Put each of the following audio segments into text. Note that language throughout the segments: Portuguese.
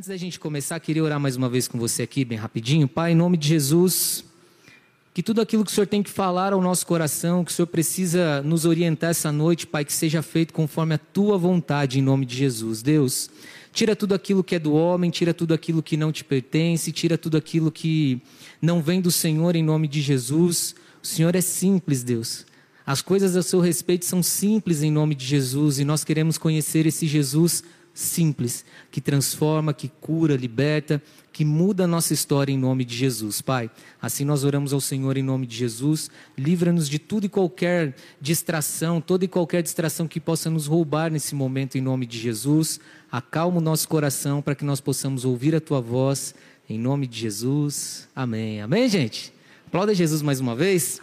Antes da gente começar, queria orar mais uma vez com você aqui, bem rapidinho. Pai, em nome de Jesus, que tudo aquilo que o Senhor tem que falar ao nosso coração, que o Senhor precisa nos orientar essa noite, Pai, que seja feito conforme a tua vontade, em nome de Jesus. Deus, tira tudo aquilo que é do homem, tira tudo aquilo que não te pertence, tira tudo aquilo que não vem do Senhor, em nome de Jesus. O Senhor é simples, Deus. As coisas a seu respeito são simples em nome de Jesus e nós queremos conhecer esse Jesus simples, que transforma, que cura, liberta, que muda a nossa história em nome de Jesus, Pai. Assim nós oramos ao Senhor em nome de Jesus. Livra-nos de tudo e qualquer distração, toda e qualquer distração que possa nos roubar nesse momento em nome de Jesus. Acalma o nosso coração para que nós possamos ouvir a tua voz em nome de Jesus. Amém. Amém, gente. Aplauda Jesus mais uma vez.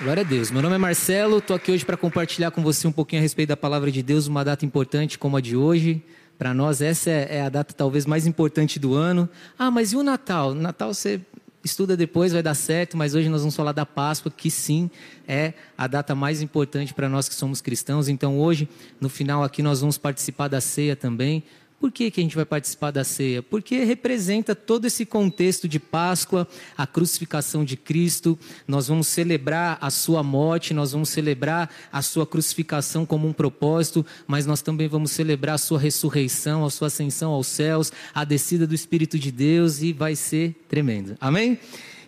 Glória a Deus. Meu nome é Marcelo, estou aqui hoje para compartilhar com você um pouquinho a respeito da palavra de Deus, uma data importante como a de hoje. Para nós, essa é, é a data talvez mais importante do ano. Ah, mas e o Natal? Natal você estuda depois, vai dar certo, mas hoje nós vamos falar da Páscoa, que sim é a data mais importante para nós que somos cristãos. Então, hoje, no final aqui, nós vamos participar da ceia também. Por que, que a gente vai participar da ceia? Porque representa todo esse contexto de Páscoa, a crucificação de Cristo. Nós vamos celebrar a sua morte, nós vamos celebrar a sua crucificação como um propósito, mas nós também vamos celebrar a sua ressurreição, a sua ascensão aos céus, a descida do Espírito de Deus e vai ser tremendo. Amém?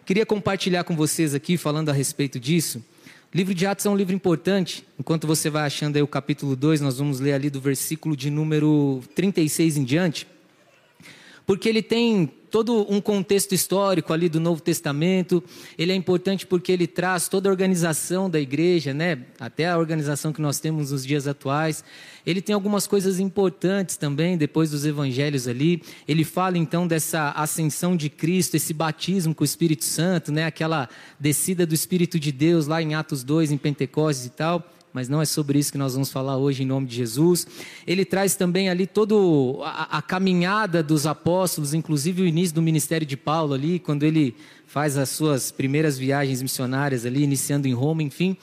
Queria compartilhar com vocês aqui, falando a respeito disso, livro de Atos é um livro importante. Enquanto você vai achando aí o capítulo 2, nós vamos ler ali do versículo de número 36 em diante. Porque ele tem todo um contexto histórico ali do Novo Testamento. Ele é importante porque ele traz toda a organização da igreja, né? Até a organização que nós temos nos dias atuais. Ele tem algumas coisas importantes também depois dos evangelhos ali. Ele fala então dessa ascensão de Cristo, esse batismo com o Espírito Santo, né? Aquela descida do Espírito de Deus lá em Atos 2, em Pentecostes e tal mas não é sobre isso que nós vamos falar hoje em nome de Jesus. Ele traz também ali toda a, caminhada dos apóstolos, inclusive o início do ministério de Paulo ali, quando ele faz as suas primeiras viagens missionárias ali, iniciando em Roma, enfim.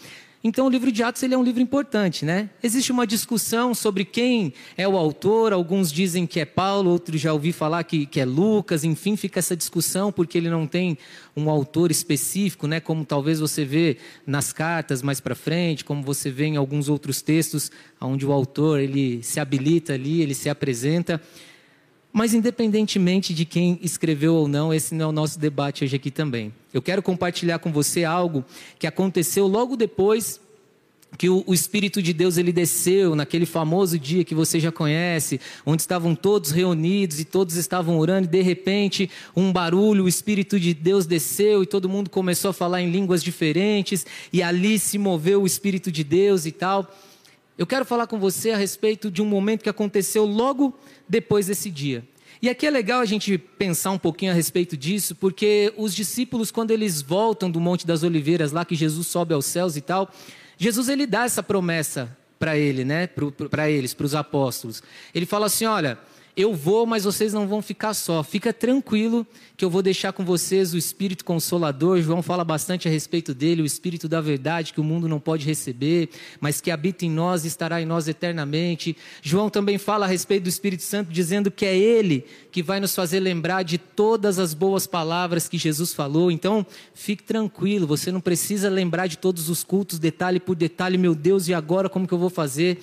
Então, o livro de Atos ele é um livro importante, né? Existe uma discussão sobre quem é o autor. Alguns dizem que é Paulo, outros já ouvi falar que, que é Lucas. Enfim, fica essa discussão porque ele não tem um autor específico, né? Como talvez você vê nas cartas mais para frente, como você vê em alguns outros textos, onde o autor ele se habilita ali, ele se apresenta. Mas, independentemente de quem escreveu ou não, esse não é o nosso debate hoje aqui também. Eu quero compartilhar com você algo que aconteceu logo depois que o, Espírito de Deus ele desceu naquele famoso dia que você já conhece, onde estavam todos reunidos e todos estavam orando, e de repente um barulho, o Espírito de Deus desceu e todo mundo começou a falar em línguas diferentes, e ali se moveu o Espírito de Deus e tal. Eu quero falar com você a respeito de um momento que aconteceu logo depois desse dia. E aqui é legal a gente pensar um pouquinho a respeito disso, porque os discípulos, quando eles voltam do Monte das Oliveiras, lá que Jesus sobe aos céus e tal, Jesus ele dá essa promessa para ele, né? Para eles, para os apóstolos. Ele fala assim: olha, eu vou, mas vocês não vão ficar só. Fica tranquilo que eu vou deixar com vocês o Espírito Consolador. João fala bastante a respeito dele, o Espírito da verdade que o mundo não pode receber, mas que habita em nós e estará em nós eternamente. João também fala a respeito do Espírito Santo, dizendo que é ele que vai nos fazer lembrar de todas as boas palavras que Jesus falou. Então, fique tranquilo, você não precisa lembrar de todos os cultos, detalhe por detalhe, meu Deus, e agora como que eu vou fazer?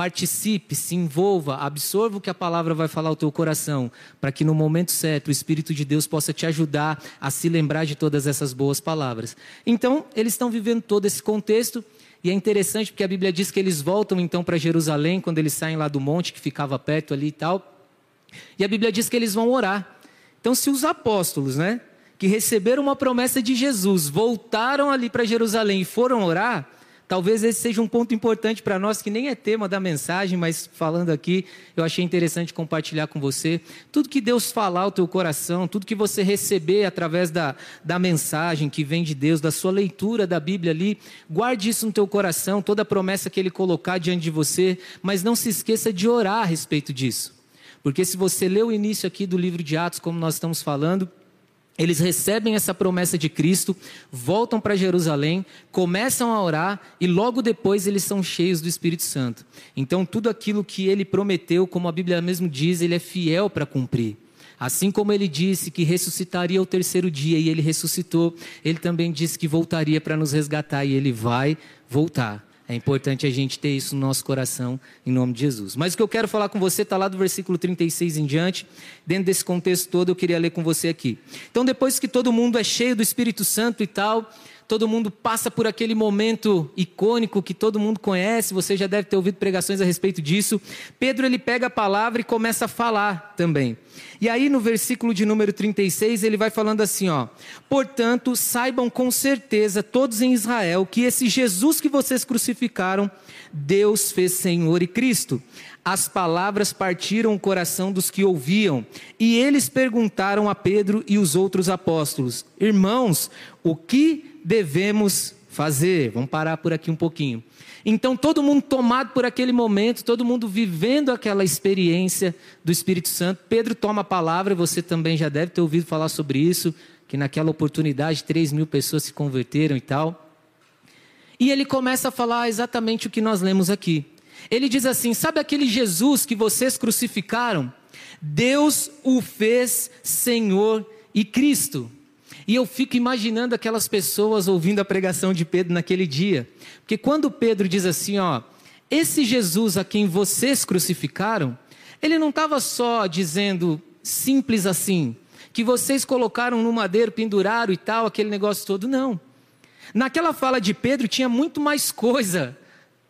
Participe, se envolva, absorva o que a palavra vai falar ao teu coração, para que no momento certo o Espírito de Deus possa te ajudar a se lembrar de todas essas boas palavras. Então, eles estão vivendo todo esse contexto, e é interessante porque a Bíblia diz que eles voltam então para Jerusalém, quando eles saem lá do monte que ficava perto ali e tal. E a Bíblia diz que eles vão orar. Então, se os apóstolos, né, que receberam uma promessa de Jesus, voltaram ali para Jerusalém e foram orar, Talvez esse seja um ponto importante para nós, que nem é tema da mensagem, mas falando aqui, eu achei interessante compartilhar com você. Tudo que Deus falar ao teu coração, tudo que você receber através da, da mensagem que vem de Deus, da sua leitura da Bíblia ali, guarde isso no teu coração, toda promessa que Ele colocar diante de você, mas não se esqueça de orar a respeito disso. Porque se você lê o início aqui do livro de Atos, como nós estamos falando, eles recebem essa promessa de Cristo, voltam para Jerusalém, começam a orar e logo depois eles são cheios do Espírito Santo. Então, tudo aquilo que ele prometeu, como a Bíblia mesmo diz, ele é fiel para cumprir. Assim como ele disse que ressuscitaria o terceiro dia e ele ressuscitou, ele também disse que voltaria para nos resgatar e ele vai voltar. É importante a gente ter isso no nosso coração, em nome de Jesus. Mas o que eu quero falar com você está lá do versículo 36 em diante. Dentro desse contexto todo, eu queria ler com você aqui. Então, depois que todo mundo é cheio do Espírito Santo e tal, todo mundo passa por aquele momento icônico que todo mundo conhece, você já deve ter ouvido pregações a respeito disso. Pedro ele pega a palavra e começa a falar também. E aí no versículo de número 36, ele vai falando assim, ó: "Portanto, saibam com certeza todos em Israel que esse Jesus que vocês crucificaram, Deus fez Senhor e Cristo." As palavras partiram o coração dos que ouviam, e eles perguntaram a Pedro e os outros apóstolos: Irmãos, o que devemos fazer? Vamos parar por aqui um pouquinho. Então, todo mundo tomado por aquele momento, todo mundo vivendo aquela experiência do Espírito Santo. Pedro toma a palavra, você também já deve ter ouvido falar sobre isso, que naquela oportunidade 3 mil pessoas se converteram e tal. E ele começa a falar exatamente o que nós lemos aqui. Ele diz assim: Sabe aquele Jesus que vocês crucificaram? Deus o fez Senhor e Cristo. E eu fico imaginando aquelas pessoas ouvindo a pregação de Pedro naquele dia. Porque quando Pedro diz assim, ó, esse Jesus a quem vocês crucificaram, ele não estava só dizendo simples assim, que vocês colocaram no madeiro, penduraram e tal, aquele negócio todo, não. Naquela fala de Pedro tinha muito mais coisa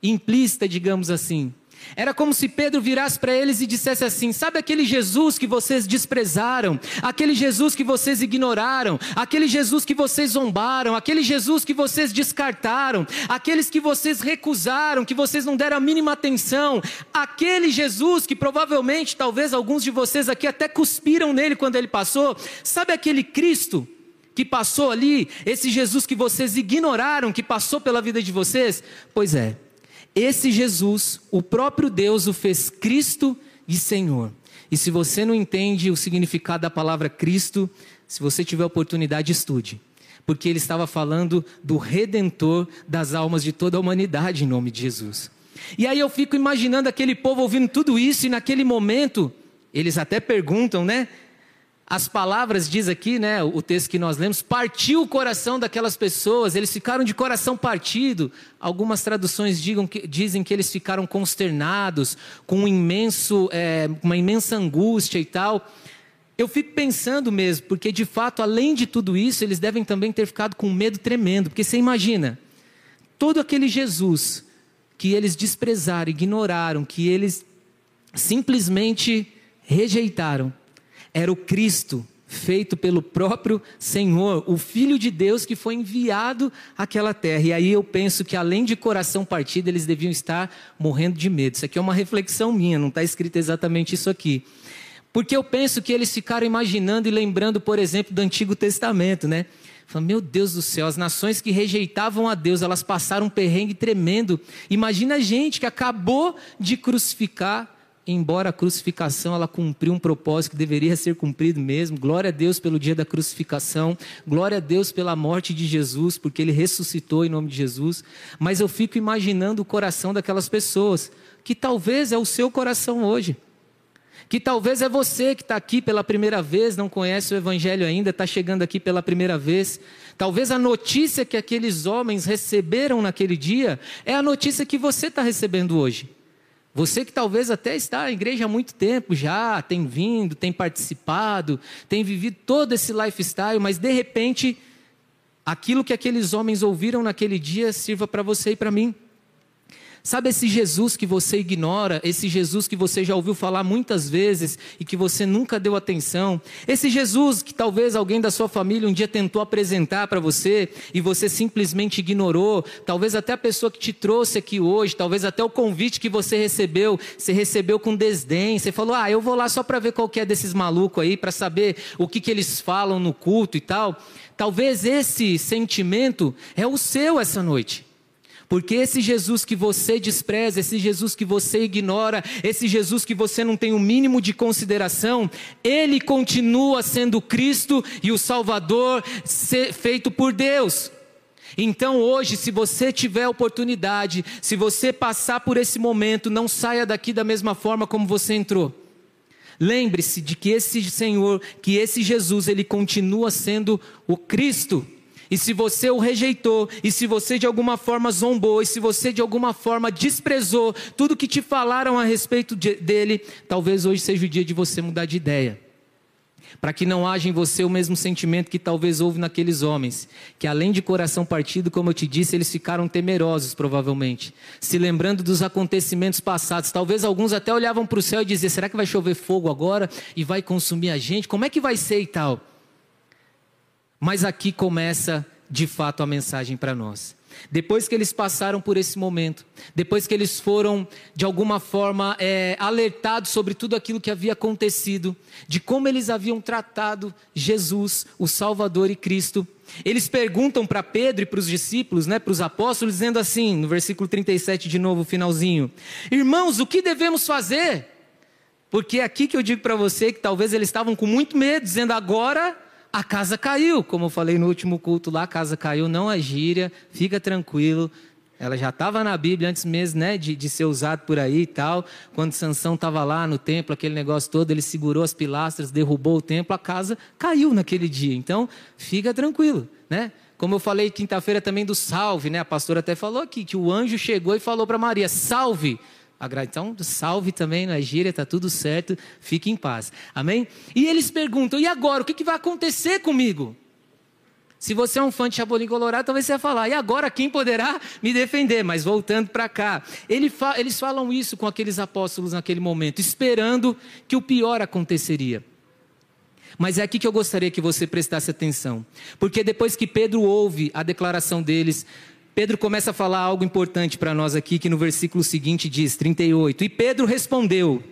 implícita, digamos assim. Era como se Pedro virasse para eles e dissesse assim: Sabe aquele Jesus que vocês desprezaram, aquele Jesus que vocês ignoraram, aquele Jesus que vocês zombaram, aquele Jesus que vocês descartaram, aqueles que vocês recusaram, que vocês não deram a mínima atenção, aquele Jesus que provavelmente, talvez alguns de vocês aqui até cuspiram nele quando ele passou, sabe aquele Cristo? que passou ali, esse Jesus que vocês ignoraram, que passou pela vida de vocês? Pois é, esse Jesus, o próprio Deus o fez Cristo e Senhor. E se você não entende o significado da palavra Cristo, se você tiver oportunidade, estude. Porque ele estava falando do redentor das almas de toda a humanidade em nome de Jesus. E aí eu fico imaginando aquele povo ouvindo tudo isso e naquele momento, eles até perguntam, né? As palavras, diz aqui, né, o texto que nós lemos, partiu o coração daquelas pessoas, eles ficaram de coração partido. Algumas traduções digam que, dizem que eles ficaram consternados, com um imenso, é, uma imensa angústia e tal. Eu fico pensando mesmo, porque de fato, além de tudo isso, eles devem também ter ficado com medo tremendo, porque você imagina, todo aquele Jesus que eles desprezaram, ignoraram, que eles simplesmente rejeitaram, era o Cristo, feito pelo próprio Senhor, o Filho de Deus que foi enviado àquela terra. E aí eu penso que além de coração partido, eles deviam estar morrendo de medo. Isso aqui é uma reflexão minha, não está escrito exatamente isso aqui. Porque eu penso que eles ficaram imaginando e lembrando, por exemplo, do Antigo Testamento, né? Meu Deus do céu, as nações que rejeitavam a Deus, elas passaram um perrengue tremendo. Imagina a gente que acabou de crucificar embora a crucificação ela cumpriu um propósito que deveria ser cumprido mesmo. Glória a Deus pelo dia da crucificação, glória a Deus pela morte de Jesus, porque ele ressuscitou em nome de Jesus. Mas eu fico imaginando o coração daquelas pessoas, que talvez é o seu coração hoje. Que talvez é você que está aqui pela primeira vez, não conhece o Evangelho ainda, está chegando aqui pela primeira vez. Talvez a notícia que aqueles homens receberam naquele dia é a notícia que você está recebendo hoje. Você que talvez até está na igreja há muito tempo já, tem vindo, tem participado, tem vivido todo esse lifestyle, mas de repente, aquilo que aqueles homens ouviram naquele dia sirva para você e para mim. Sabe esse Jesus que você ignora, esse Jesus que você já ouviu falar muitas vezes e que você nunca deu atenção? Esse Jesus que talvez alguém da sua família um dia tentou apresentar para você e você simplesmente ignorou, talvez até a pessoa que te trouxe aqui hoje, talvez até o convite que você recebeu, você recebeu com desdém, você falou: "Ah, eu vou lá só para ver qual que é desses malucos aí, para saber o que que eles falam no culto e tal". Talvez esse sentimento é o seu essa noite. Porque esse Jesus que você despreza, esse Jesus que você ignora, esse Jesus que você não tem o um mínimo de consideração, ele continua sendo Cristo e o Salvador feito por Deus. Então hoje, se você tiver oportunidade, se você passar por esse momento, não saia daqui da mesma forma como você entrou. Lembre-se de que esse Senhor, que esse Jesus, ele continua sendo o Cristo. E se você o rejeitou, e se você de alguma forma zombou, e se você de alguma forma desprezou tudo que te falaram a respeito de, dele, talvez hoje seja o dia de você mudar de ideia. Para que não haja em você o mesmo sentimento que talvez houve naqueles homens, que além de coração partido, como eu te disse, eles ficaram temerosos, provavelmente, se lembrando dos acontecimentos passados. Talvez alguns até olhavam para o céu e diziam: será que vai chover fogo agora e vai consumir a gente? Como é que vai ser e tal? Mas aqui começa de fato a mensagem para nós. Depois que eles passaram por esse momento, depois que eles foram de alguma forma é, alertados sobre tudo aquilo que havia acontecido, de como eles haviam tratado Jesus, o Salvador e Cristo, eles perguntam para Pedro e para os discípulos, né, para os apóstolos, dizendo assim, no versículo 37 de novo, finalzinho: Irmãos, o que devemos fazer? Porque é aqui que eu digo para você que talvez eles estavam com muito medo, dizendo agora a casa caiu, como eu falei no último culto lá, a casa caiu, não é gíria, fica tranquilo. Ela já estava na Bíblia antes mesmo né, de, de ser usado por aí e tal. Quando Sansão estava lá no templo, aquele negócio todo, ele segurou as pilastras, derrubou o templo, a casa caiu naquele dia. Então, fica tranquilo, né? Como eu falei quinta-feira também do salve, né? A pastora até falou aqui que o anjo chegou e falou para Maria: salve. Então, salve também, não é gíria, está tudo certo, fique em paz. Amém? E eles perguntam: e agora? O que, que vai acontecer comigo? Se você é um fã de Chapolin Colorado, talvez você vai falar, e agora quem poderá me defender? Mas voltando para cá, eles falam isso com aqueles apóstolos naquele momento, esperando que o pior aconteceria. Mas é aqui que eu gostaria que você prestasse atenção, porque depois que Pedro ouve a declaração deles, Pedro começa a falar algo importante para nós aqui, que no versículo seguinte diz, 38. E Pedro respondeu: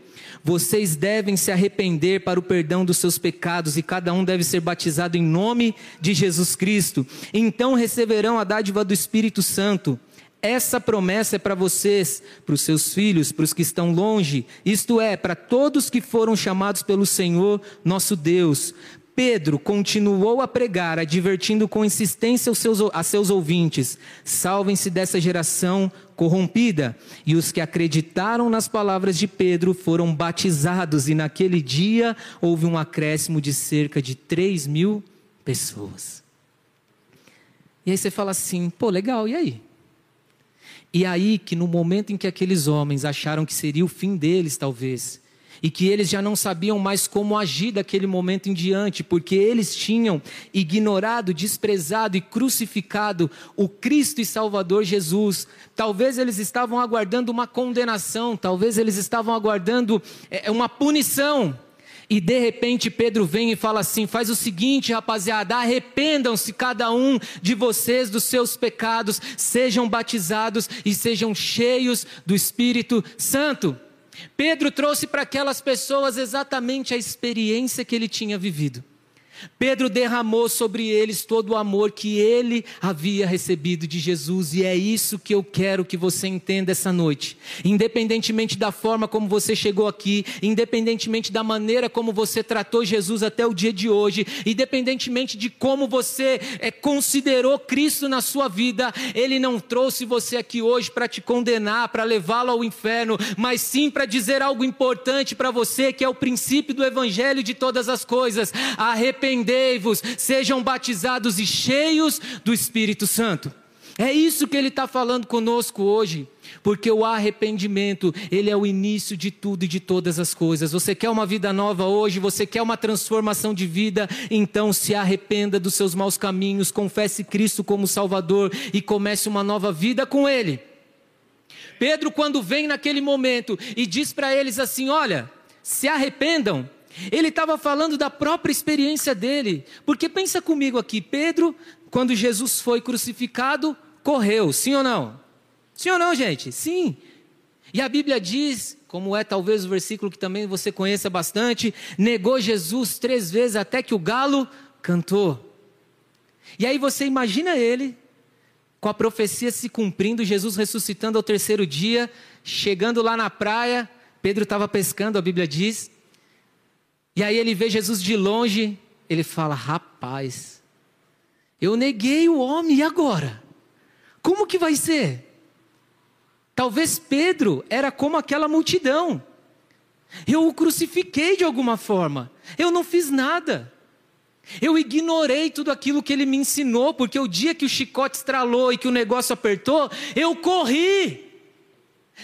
Vocês devem se arrepender para o perdão dos seus pecados, e cada um deve ser batizado em nome de Jesus Cristo. Então receberão a dádiva do Espírito Santo. Essa promessa é para vocês, para os seus filhos, para os que estão longe, isto é, para todos que foram chamados pelo Senhor nosso Deus. Pedro continuou a pregar, advertindo com insistência aos seus, a seus ouvintes: salvem-se dessa geração corrompida. E os que acreditaram nas palavras de Pedro foram batizados, e naquele dia houve um acréscimo de cerca de 3 mil pessoas. E aí você fala assim: pô, legal, e aí? E aí que no momento em que aqueles homens acharam que seria o fim deles, talvez, e que eles já não sabiam mais como agir daquele momento em diante, porque eles tinham ignorado, desprezado e crucificado o Cristo e Salvador Jesus. Talvez eles estavam aguardando uma condenação, talvez eles estavam aguardando é, uma punição. E de repente Pedro vem e fala assim: faz o seguinte, rapaziada, arrependam-se cada um de vocês dos seus pecados, sejam batizados e sejam cheios do Espírito Santo. Pedro trouxe para aquelas pessoas exatamente a experiência que ele tinha vivido. Pedro derramou sobre eles todo o amor que ele havia recebido de Jesus, e é isso que eu quero que você entenda essa noite. Independentemente da forma como você chegou aqui, independentemente da maneira como você tratou Jesus até o dia de hoje, independentemente de como você é, considerou Cristo na sua vida, Ele não trouxe você aqui hoje para te condenar, para levá-lo ao inferno, mas sim para dizer algo importante para você, que é o princípio do Evangelho de todas as coisas. Arrependimento arrependei-vos, sejam batizados e cheios do Espírito Santo. É isso que ele está falando conosco hoje, porque o arrependimento, ele é o início de tudo e de todas as coisas. Você quer uma vida nova hoje, você quer uma transformação de vida, então se arrependa dos seus maus caminhos, confesse Cristo como Salvador e comece uma nova vida com Ele. Pedro, quando vem naquele momento e diz para eles assim: Olha, se arrependam, ele estava falando da própria experiência dele. Porque pensa comigo aqui, Pedro, quando Jesus foi crucificado, correu, sim ou não? Sim ou não, gente? Sim. E a Bíblia diz, como é talvez o versículo que também você conheça bastante, negou Jesus três vezes até que o galo cantou. E aí você imagina ele com a profecia se cumprindo, Jesus ressuscitando ao terceiro dia, chegando lá na praia, Pedro estava pescando, a Bíblia diz. E aí ele vê Jesus de longe, ele fala: Rapaz, eu neguei o homem, e agora? Como que vai ser? Talvez Pedro era como aquela multidão. Eu o crucifiquei de alguma forma. Eu não fiz nada. Eu ignorei tudo aquilo que ele me ensinou, porque o dia que o chicote estralou e que o negócio apertou, eu corri.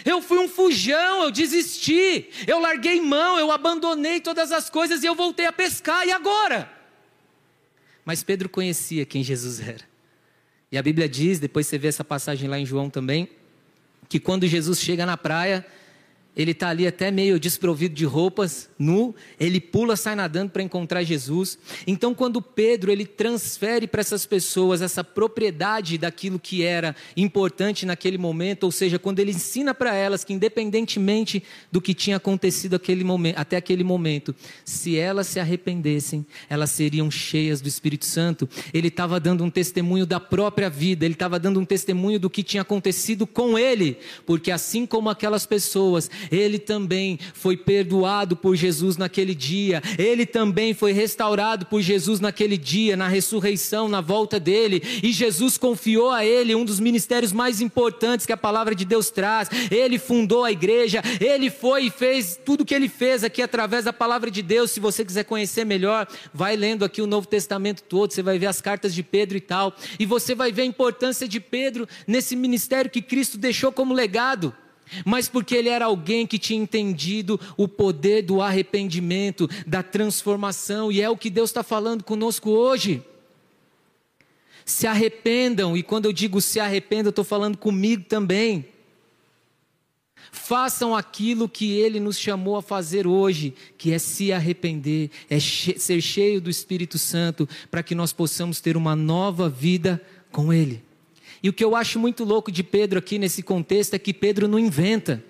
Eu fui um fujão, eu desisti, eu larguei mão, eu abandonei todas as coisas e eu voltei a pescar, e agora? Mas Pedro conhecia quem Jesus era. E a Bíblia diz, depois você vê essa passagem lá em João também, que quando Jesus chega na praia, ele está ali até meio desprovido de roupas, nu, ele pula, sai nadando para encontrar Jesus. Então, quando Pedro ele transfere para essas pessoas essa propriedade daquilo que era importante naquele momento, ou seja, quando ele ensina para elas que independentemente do que tinha acontecido aquele momento, até aquele momento, se elas se arrependessem, elas seriam cheias do Espírito Santo. Ele estava dando um testemunho da própria vida, ele estava dando um testemunho do que tinha acontecido com ele, porque assim como aquelas pessoas ele também foi perdoado por Jesus naquele dia, ele também foi restaurado por Jesus naquele dia, na ressurreição, na volta dele, e Jesus confiou a ele um dos ministérios mais importantes que a palavra de Deus traz. Ele fundou a igreja, ele foi e fez tudo o que ele fez aqui através da palavra de Deus. Se você quiser conhecer melhor, vai lendo aqui o Novo Testamento todo, você vai ver as cartas de Pedro e tal, e você vai ver a importância de Pedro nesse ministério que Cristo deixou como legado mas porque ele era alguém que tinha entendido o poder do arrependimento, da transformação, e é o que Deus está falando conosco hoje. Se arrependam, e quando eu digo se arrependam, eu estou falando comigo também. Façam aquilo que Ele nos chamou a fazer hoje, que é se arrepender, é ser cheio do Espírito Santo, para que nós possamos ter uma nova vida com Ele. E o que eu acho muito louco de Pedro aqui nesse contexto é que Pedro não inventa.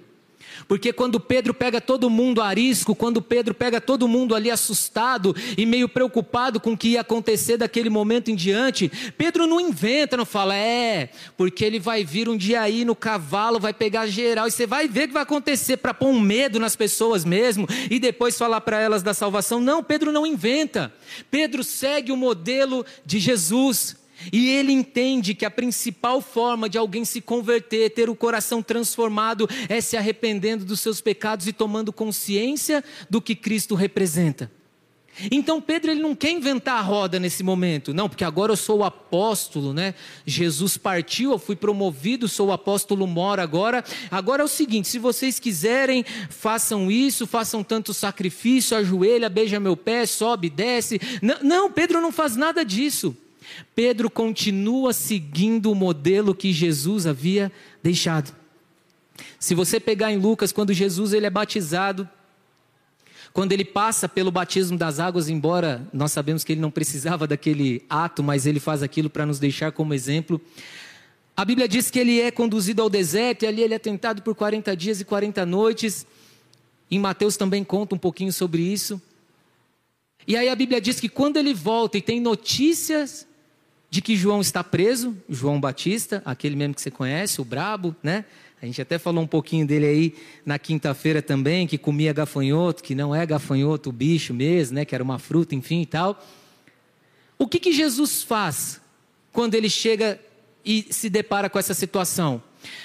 Porque quando Pedro pega todo mundo a risco, quando Pedro pega todo mundo ali assustado e meio preocupado com o que ia acontecer daquele momento em diante, Pedro não inventa, não fala, é, porque ele vai vir um dia aí no cavalo, vai pegar geral, e você vai ver o que vai acontecer para pôr um medo nas pessoas mesmo e depois falar para elas da salvação. Não, Pedro não inventa. Pedro segue o modelo de Jesus. E ele entende que a principal forma de alguém se converter, ter o coração transformado, é se arrependendo dos seus pecados e tomando consciência do que Cristo representa. Então Pedro ele não quer inventar a roda nesse momento, não, porque agora eu sou o apóstolo, né? Jesus partiu, eu fui promovido, sou o apóstolo mora agora. Agora é o seguinte, se vocês quiserem, façam isso, façam tanto sacrifício, ajoelha, beija meu pé, sobe, desce. Não, não Pedro não faz nada disso. Pedro continua seguindo o modelo que Jesus havia deixado. Se você pegar em Lucas, quando Jesus ele é batizado, quando ele passa pelo batismo das águas, embora nós sabemos que ele não precisava daquele ato, mas ele faz aquilo para nos deixar como exemplo. A Bíblia diz que ele é conduzido ao deserto e ali ele é tentado por 40 dias e 40 noites. Em Mateus também conta um pouquinho sobre isso. E aí a Bíblia diz que quando ele volta e tem notícias de que João está preso, João Batista, aquele mesmo que você conhece, o brabo, né? A gente até falou um pouquinho dele aí na quinta-feira também, que comia gafanhoto, que não é gafanhoto, o bicho mesmo, né? Que era uma fruta, enfim e tal. O que, que Jesus faz quando ele chega e se depara com essa situação?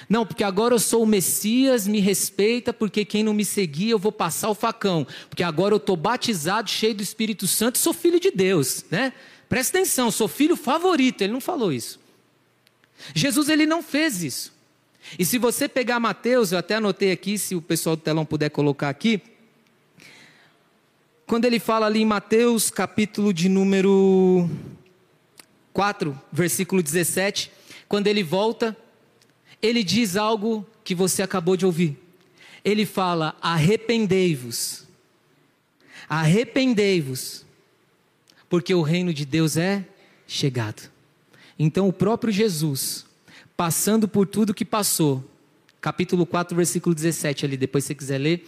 Não, porque agora eu sou o Messias, me respeita, porque quem não me seguir eu vou passar o facão. Porque agora eu estou batizado, cheio do Espírito Santo, sou filho de Deus, né? Presta atenção, sou filho favorito. Ele não falou isso. Jesus ele não fez isso. E se você pegar Mateus, eu até anotei aqui, se o pessoal do telão puder colocar aqui. Quando ele fala ali em Mateus, capítulo de número 4, versículo 17, quando ele volta, ele diz algo que você acabou de ouvir. Ele fala: arrependei-vos. Arrependei-vos porque o reino de Deus é chegado. Então, o próprio Jesus, passando por tudo que passou, capítulo 4, versículo 17, ali, depois se você quiser ler,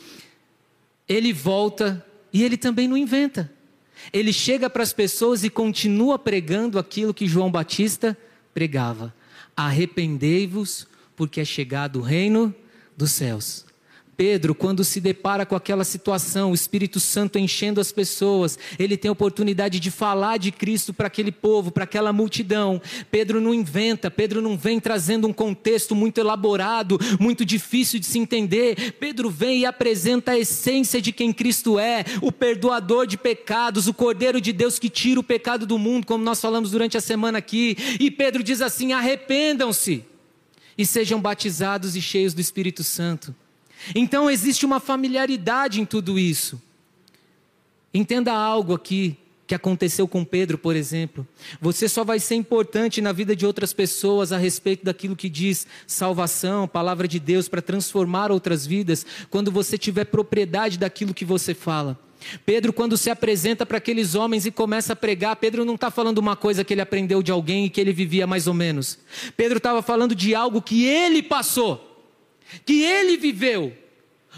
ele volta e ele também não inventa. Ele chega para as pessoas e continua pregando aquilo que João Batista pregava. Arrependei-vos, porque é chegado o reino dos céus. Pedro, quando se depara com aquela situação, o Espírito Santo enchendo as pessoas, ele tem a oportunidade de falar de Cristo para aquele povo, para aquela multidão. Pedro não inventa, Pedro não vem trazendo um contexto muito elaborado, muito difícil de se entender. Pedro vem e apresenta a essência de quem Cristo é, o perdoador de pecados, o Cordeiro de Deus que tira o pecado do mundo, como nós falamos durante a semana aqui. E Pedro diz assim: arrependam-se e sejam batizados e cheios do Espírito Santo. Então existe uma familiaridade em tudo isso. Entenda algo aqui que aconteceu com Pedro, por exemplo. Você só vai ser importante na vida de outras pessoas a respeito daquilo que diz salvação, palavra de Deus para transformar outras vidas, quando você tiver propriedade daquilo que você fala. Pedro, quando se apresenta para aqueles homens e começa a pregar, Pedro não está falando uma coisa que ele aprendeu de alguém e que ele vivia mais ou menos. Pedro estava falando de algo que ele passou que ele viveu,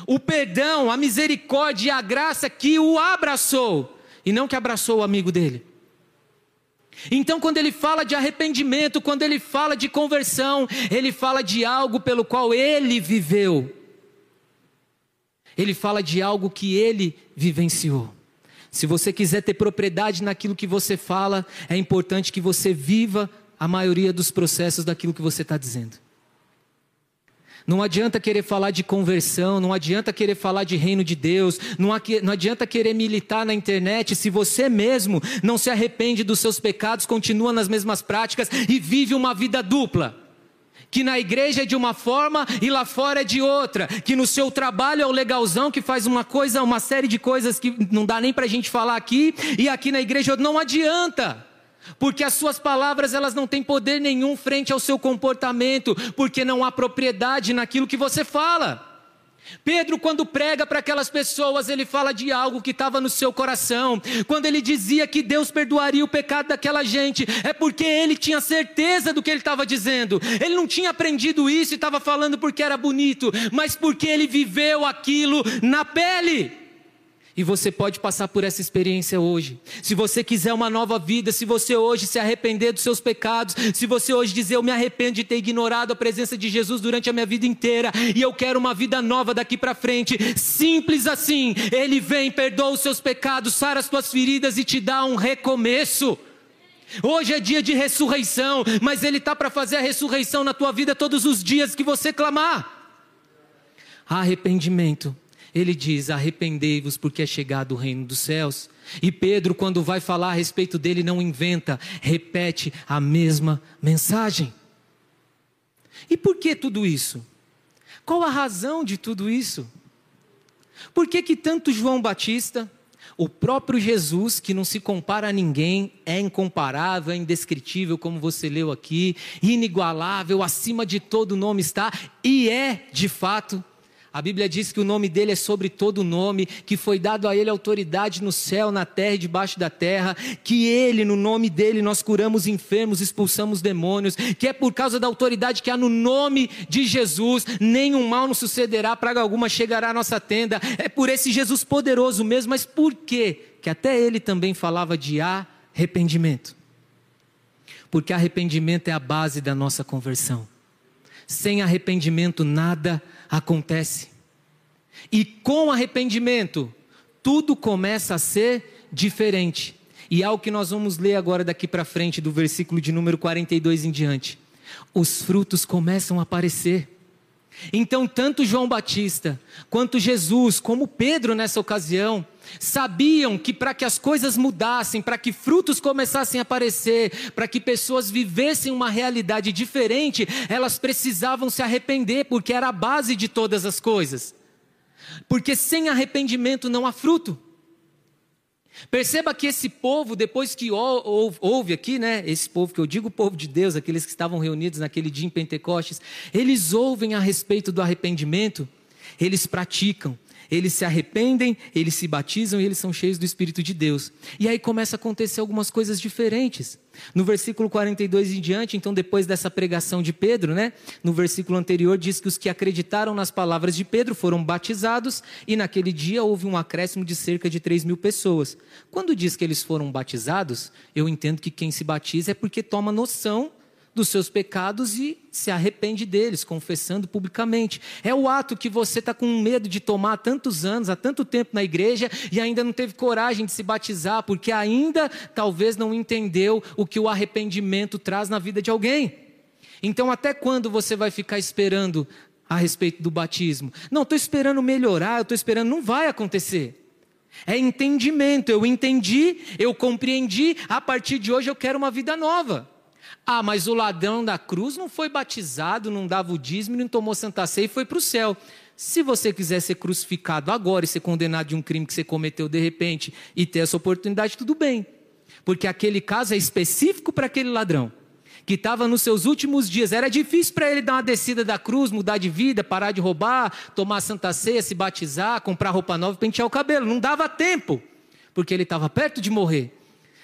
o perdão, a misericórdia e a graça que o abraçou, e não que abraçou o amigo dele. Então, quando ele fala de arrependimento, quando ele fala de conversão, ele fala de algo pelo qual ele viveu. Ele fala de algo que ele vivenciou. Se você quiser ter propriedade naquilo que você fala, é importante que você viva a maioria dos processos daquilo que você está dizendo. Não adianta querer falar de conversão, não adianta querer falar de reino de Deus, não, adianta querer militar na internet se você mesmo não se arrepende dos seus pecados, continua nas mesmas práticas e vive uma vida dupla. Que na igreja é de uma forma e lá fora é de outra. Que no seu trabalho é o legalzão que faz uma coisa, uma série de coisas que não dá nem para a gente falar aqui, e aqui na igreja não adianta. Porque as suas palavras elas não têm poder nenhum frente ao seu comportamento, porque não há propriedade naquilo que você fala. Pedro, quando prega para aquelas pessoas, ele fala de algo que estava no seu coração. Quando ele dizia que Deus perdoaria o pecado daquela gente, é porque ele tinha certeza do que ele estava dizendo. Ele não tinha aprendido isso e estava falando porque era bonito, mas porque ele viveu aquilo na pele. E você pode passar por essa experiência hoje. Se você quiser uma nova vida, se você hoje se arrepender dos seus pecados, se você hoje dizer eu me arrependo de ter ignorado a presença de Jesus durante a minha vida inteira e eu quero uma vida nova daqui para frente, simples assim. Ele vem, perdoa os seus pecados, sara as tuas feridas e te dá um recomeço. Hoje é dia de ressurreição, mas ele está para fazer a ressurreição na tua vida todos os dias que você clamar. Arrependimento ele diz: Arrependei-vos, porque é chegado o reino dos céus. E Pedro, quando vai falar a respeito dele, não inventa, repete a mesma mensagem. E por que tudo isso? Qual a razão de tudo isso? Por que, que tanto João Batista, o próprio Jesus, que não se compara a ninguém, é incomparável, é indescritível, como você leu aqui, inigualável, acima de todo nome está, e é de fato, a Bíblia diz que o nome dele é sobre todo nome, que foi dado a ele autoridade no céu, na terra e debaixo da terra, que ele, no nome dele, nós curamos enfermos, expulsamos demônios, que é por causa da autoridade que há no nome de Jesus, nenhum mal nos sucederá, praga alguma chegará à nossa tenda. É por esse Jesus poderoso mesmo, mas por quê? Que até ele também falava de arrependimento. Porque arrependimento é a base da nossa conversão. Sem arrependimento nada acontece. E com arrependimento, tudo começa a ser diferente. E é o que nós vamos ler agora daqui para frente, do versículo de número 42 em diante. Os frutos começam a aparecer. Então, tanto João Batista, quanto Jesus, como Pedro nessa ocasião, sabiam que para que as coisas mudassem, para que frutos começassem a aparecer, para que pessoas vivessem uma realidade diferente, elas precisavam se arrepender, porque era a base de todas as coisas. Porque sem arrependimento não há fruto. Perceba que esse povo, depois que ouve aqui, né? Esse povo que eu digo, o povo de Deus, aqueles que estavam reunidos naquele dia em Pentecostes, eles ouvem a respeito do arrependimento, eles praticam, eles se arrependem, eles se batizam e eles são cheios do Espírito de Deus. E aí começa a acontecer algumas coisas diferentes. No versículo 42 em diante, então depois dessa pregação de Pedro, né? No versículo anterior diz que os que acreditaram nas palavras de Pedro foram batizados e naquele dia houve um acréscimo de cerca de 3 mil pessoas. Quando diz que eles foram batizados, eu entendo que quem se batiza é porque toma noção dos seus pecados e se arrepende deles, confessando publicamente. É o ato que você está com medo de tomar há tantos anos, há tanto tempo na igreja e ainda não teve coragem de se batizar, porque ainda talvez não entendeu o que o arrependimento traz na vida de alguém. Então, até quando você vai ficar esperando a respeito do batismo? Não, estou esperando melhorar, estou esperando, não vai acontecer. É entendimento, eu entendi, eu compreendi, a partir de hoje eu quero uma vida nova. Ah, mas o ladrão da cruz não foi batizado, não dava o dízimo, não tomou santa ceia e foi para o céu. Se você quiser ser crucificado agora e ser condenado de um crime que você cometeu de repente e ter essa oportunidade, tudo bem. Porque aquele caso é específico para aquele ladrão que estava nos seus últimos dias. Era difícil para ele dar uma descida da cruz, mudar de vida, parar de roubar, tomar santa ceia, se batizar, comprar roupa nova, pentear o cabelo. Não dava tempo, porque ele estava perto de morrer.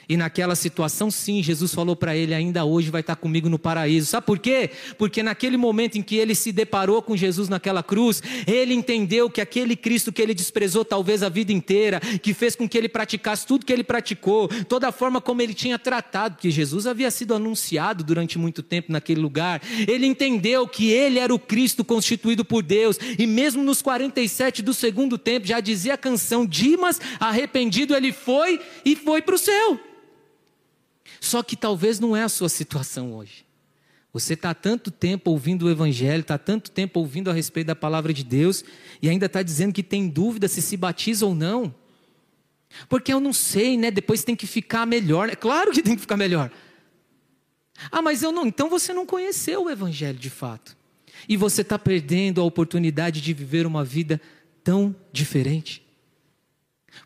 E naquela situação, sim, Jesus falou para ele: ainda hoje vai estar comigo no paraíso. Sabe por quê? Porque naquele momento em que ele se deparou com Jesus naquela cruz, ele entendeu que aquele Cristo que ele desprezou talvez a vida inteira, que fez com que ele praticasse tudo que ele praticou, toda a forma como ele tinha tratado, que Jesus havia sido anunciado durante muito tempo naquele lugar, ele entendeu que ele era o Cristo constituído por Deus, e mesmo nos 47 do segundo tempo, já dizia a canção: Dimas, arrependido ele foi e foi para o céu. Só que talvez não é a sua situação hoje. Você está tanto tempo ouvindo o Evangelho, está tanto tempo ouvindo a respeito da palavra de Deus, e ainda está dizendo que tem dúvida se se batiza ou não. Porque eu não sei, né? Depois tem que ficar melhor. É claro que tem que ficar melhor. Ah, mas eu não. Então você não conheceu o Evangelho de fato. E você está perdendo a oportunidade de viver uma vida tão diferente.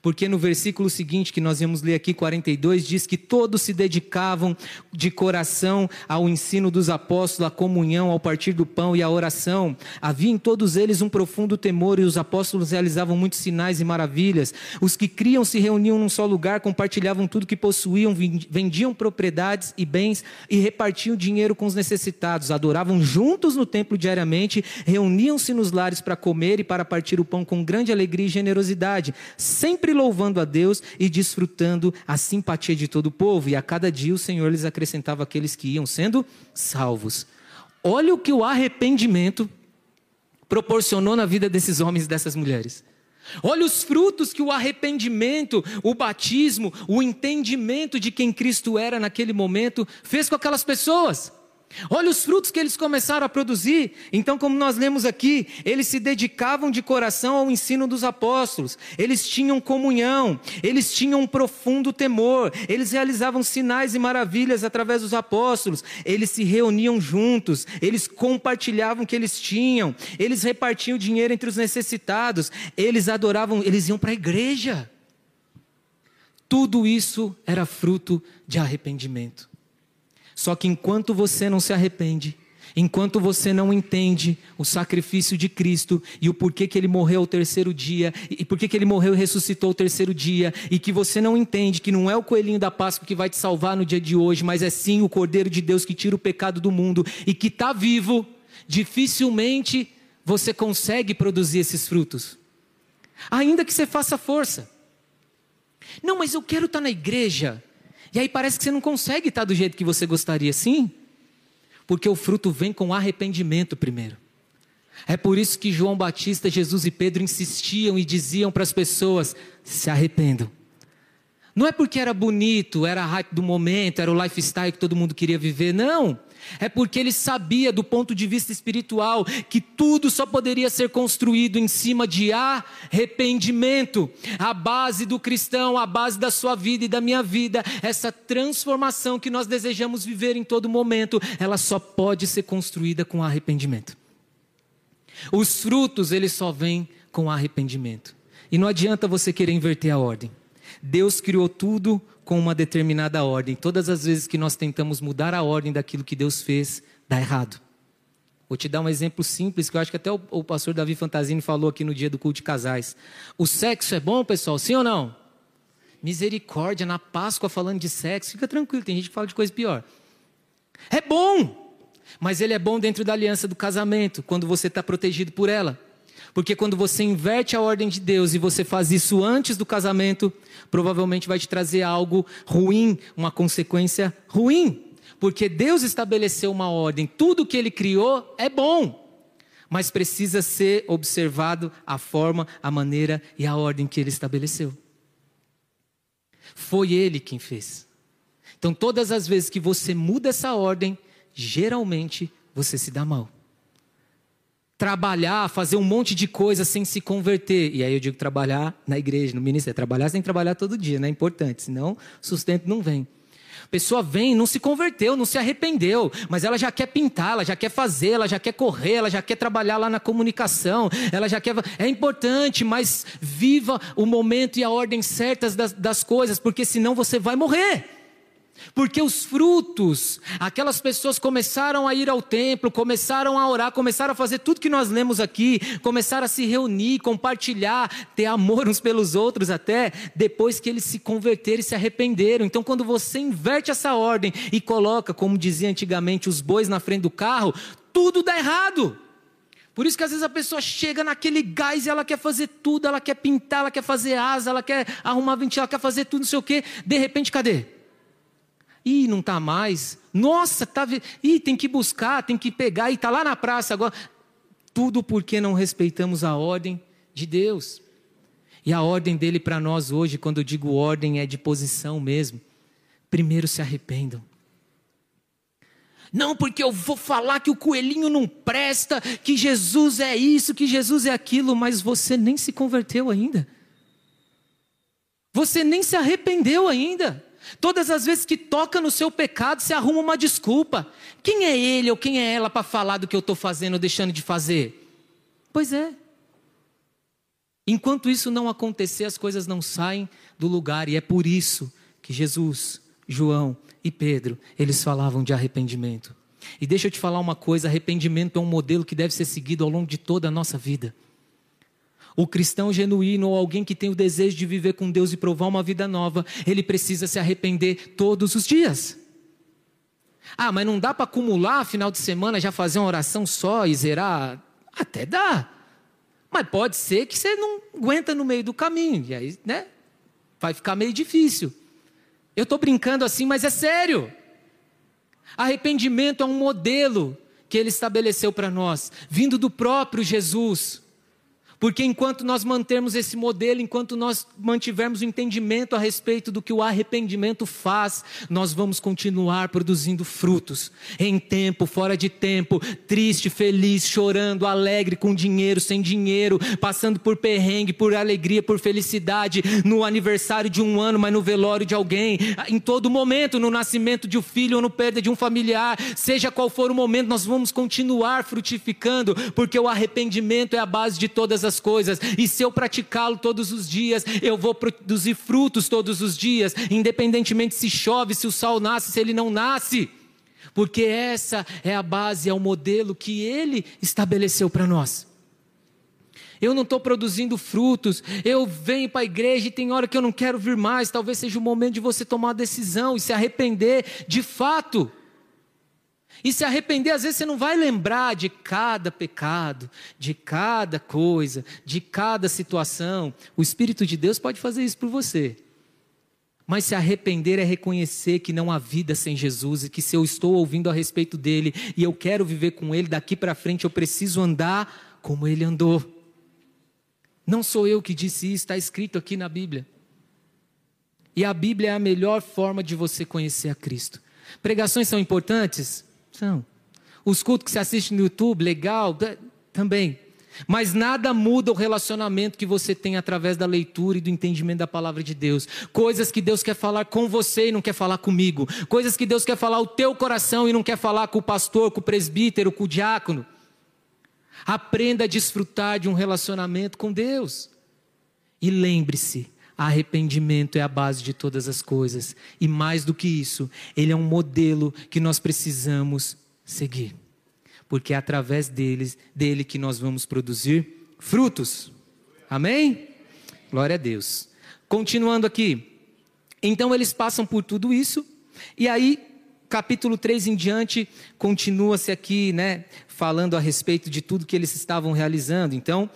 Porque no versículo seguinte, que nós vamos ler aqui, 42, diz que todos se dedicavam de coração ao ensino dos apóstolos, à comunhão, ao partir do pão e à oração. Havia em todos eles um profundo temor e os apóstolos realizavam muitos sinais e maravilhas. Os que criam se reuniam num só lugar, compartilhavam tudo que possuíam, vendiam propriedades e bens e repartiam dinheiro com os necessitados. Adoravam juntos no templo diariamente, reuniam-se nos lares para comer e para partir o pão com grande alegria e generosidade, sem sempre louvando a Deus e desfrutando a simpatia de todo o povo. E a cada dia o Senhor lhes acrescentava aqueles que iam sendo salvos. Olha o que o arrependimento proporcionou na vida desses homens e dessas mulheres. Olha os frutos que o arrependimento, o batismo, o entendimento de quem Cristo era naquele momento fez com aquelas pessoas. Olha os frutos que eles começaram a produzir. Então, como nós lemos aqui, eles se dedicavam de coração ao ensino dos apóstolos, eles tinham comunhão, eles tinham um profundo temor, eles realizavam sinais e maravilhas através dos apóstolos, eles se reuniam juntos, eles compartilhavam o que eles tinham, eles repartiam dinheiro entre os necessitados, eles adoravam, eles iam para a igreja. Tudo isso era fruto de arrependimento. Só que enquanto você não se arrepende, enquanto você não entende o sacrifício de Cristo e o porquê que ele morreu ao terceiro dia, e porquê que ele morreu e ressuscitou ao terceiro dia, e que você não entende que não é o coelhinho da Páscoa que vai te salvar no dia de hoje, mas é sim o Cordeiro de Deus que tira o pecado do mundo e que está vivo, dificilmente você consegue produzir esses frutos. Ainda que você faça força. Não, mas eu quero estar tá na igreja. E aí parece que você não consegue estar do jeito que você gostaria, sim? Porque o fruto vem com arrependimento primeiro. É por isso que João Batista, Jesus e Pedro insistiam e diziam para as pessoas: se arrependam. Não é porque era bonito, era a hype do momento, era o lifestyle que todo mundo queria viver, não. É porque ele sabia, do ponto de vista espiritual, que tudo só poderia ser construído em cima de arrependimento. A base do cristão, a base da sua vida e da minha vida, essa transformação que nós desejamos viver em todo momento, ela só pode ser construída com arrependimento. Os frutos, eles só vêm com arrependimento. E não adianta você querer inverter a ordem. Deus criou tudo com uma determinada ordem. Todas as vezes que nós tentamos mudar a ordem daquilo que Deus fez, dá errado. Vou te dar um exemplo simples que eu acho que até o, o pastor Davi Fantasini falou aqui no dia do culto de casais. O sexo é bom, pessoal? Sim ou não? Misericórdia, na Páscoa falando de sexo, fica tranquilo, tem gente que fala de coisa pior. É bom, mas ele é bom dentro da aliança do casamento, quando você está protegido por ela. Porque quando você inverte a ordem de Deus e você faz isso antes do casamento, provavelmente vai te trazer algo ruim, uma consequência ruim. porque Deus estabeleceu uma ordem, tudo que ele criou é bom, mas precisa ser observado a forma, a maneira e a ordem que ele estabeleceu. Foi ele quem fez. Então, todas as vezes que você muda essa ordem, geralmente você se dá mal. Trabalhar, fazer um monte de coisa sem se converter. E aí eu digo trabalhar na igreja, no ministério. Trabalhar sem trabalhar todo dia, não é importante, senão sustento não vem. A pessoa vem, não se converteu, não se arrependeu, mas ela já quer pintar, ela já quer fazer, ela já quer correr, ela já quer trabalhar lá na comunicação, ela já quer. É importante, mas viva o momento e a ordem certas das, das coisas, porque senão você vai morrer. Porque os frutos, aquelas pessoas começaram a ir ao templo, começaram a orar, começaram a fazer tudo que nós lemos aqui, começaram a se reunir, compartilhar, ter amor uns pelos outros até, depois que eles se converteram e se arrependeram. Então, quando você inverte essa ordem e coloca, como dizia antigamente, os bois na frente do carro, tudo dá errado. Por isso que às vezes a pessoa chega naquele gás e ela quer fazer tudo, ela quer pintar, ela quer fazer asa, ela quer arrumar ventilador, ela quer fazer tudo, não sei o quê. De repente, cadê? Ih, não está mais. Nossa, tá. Ih, tem que buscar, tem que pegar e está lá na praça agora. Tudo porque não respeitamos a ordem de Deus. E a ordem dele para nós hoje, quando eu digo ordem, é de posição mesmo. Primeiro se arrependam. Não, porque eu vou falar que o coelhinho não presta, que Jesus é isso, que Jesus é aquilo, mas você nem se converteu ainda. Você nem se arrependeu ainda. Todas as vezes que toca no seu pecado, você arruma uma desculpa. Quem é ele ou quem é ela para falar do que eu estou fazendo ou deixando de fazer? Pois é. Enquanto isso não acontecer, as coisas não saem do lugar, e é por isso que Jesus, João e Pedro, eles falavam de arrependimento. E deixa eu te falar uma coisa: arrependimento é um modelo que deve ser seguido ao longo de toda a nossa vida. O cristão genuíno ou alguém que tem o desejo de viver com Deus e provar uma vida nova, ele precisa se arrepender todos os dias. Ah, mas não dá para acumular final de semana, já fazer uma oração só e zerar? Até dá. Mas pode ser que você não aguenta no meio do caminho. E aí, né? Vai ficar meio difícil. Eu estou brincando assim, mas é sério. Arrependimento é um modelo que ele estabeleceu para nós, vindo do próprio Jesus. Porque enquanto nós mantermos esse modelo, enquanto nós mantivermos o entendimento a respeito do que o arrependimento faz, nós vamos continuar produzindo frutos. Em tempo, fora de tempo, triste, feliz, chorando, alegre, com dinheiro, sem dinheiro, passando por perrengue, por alegria, por felicidade, no aniversário de um ano, mas no velório de alguém, em todo momento, no nascimento de um filho ou no perda de um familiar, seja qual for o momento, nós vamos continuar frutificando, porque o arrependimento é a base de todas as essas coisas, e se eu praticá-lo todos os dias, eu vou produzir frutos todos os dias, independentemente se chove, se o sol nasce, se ele não nasce, porque essa é a base, é o modelo que ele estabeleceu para nós. Eu não estou produzindo frutos, eu venho para a igreja e tem hora que eu não quero vir mais. Talvez seja o momento de você tomar uma decisão e se arrepender de fato. E se arrepender, às vezes você não vai lembrar de cada pecado, de cada coisa, de cada situação. O Espírito de Deus pode fazer isso por você. Mas se arrepender é reconhecer que não há vida sem Jesus e que se eu estou ouvindo a respeito dele e eu quero viver com ele daqui para frente, eu preciso andar como ele andou. Não sou eu que disse isso, está escrito aqui na Bíblia. E a Bíblia é a melhor forma de você conhecer a Cristo. Pregações são importantes? São. Os cultos que você assiste no YouTube, legal, também. Mas nada muda o relacionamento que você tem através da leitura e do entendimento da palavra de Deus. Coisas que Deus quer falar com você e não quer falar comigo. Coisas que Deus quer falar ao teu coração e não quer falar com o pastor, com o presbítero, com o diácono. Aprenda a desfrutar de um relacionamento com Deus. E lembre-se, Arrependimento é a base de todas as coisas. E mais do que isso, ele é um modelo que nós precisamos seguir. Porque é através deles, dele que nós vamos produzir frutos. Amém? Glória a Deus. Continuando aqui. Então eles passam por tudo isso. E aí, capítulo 3 em diante, continua-se aqui, né? Falando a respeito de tudo que eles estavam realizando. Então,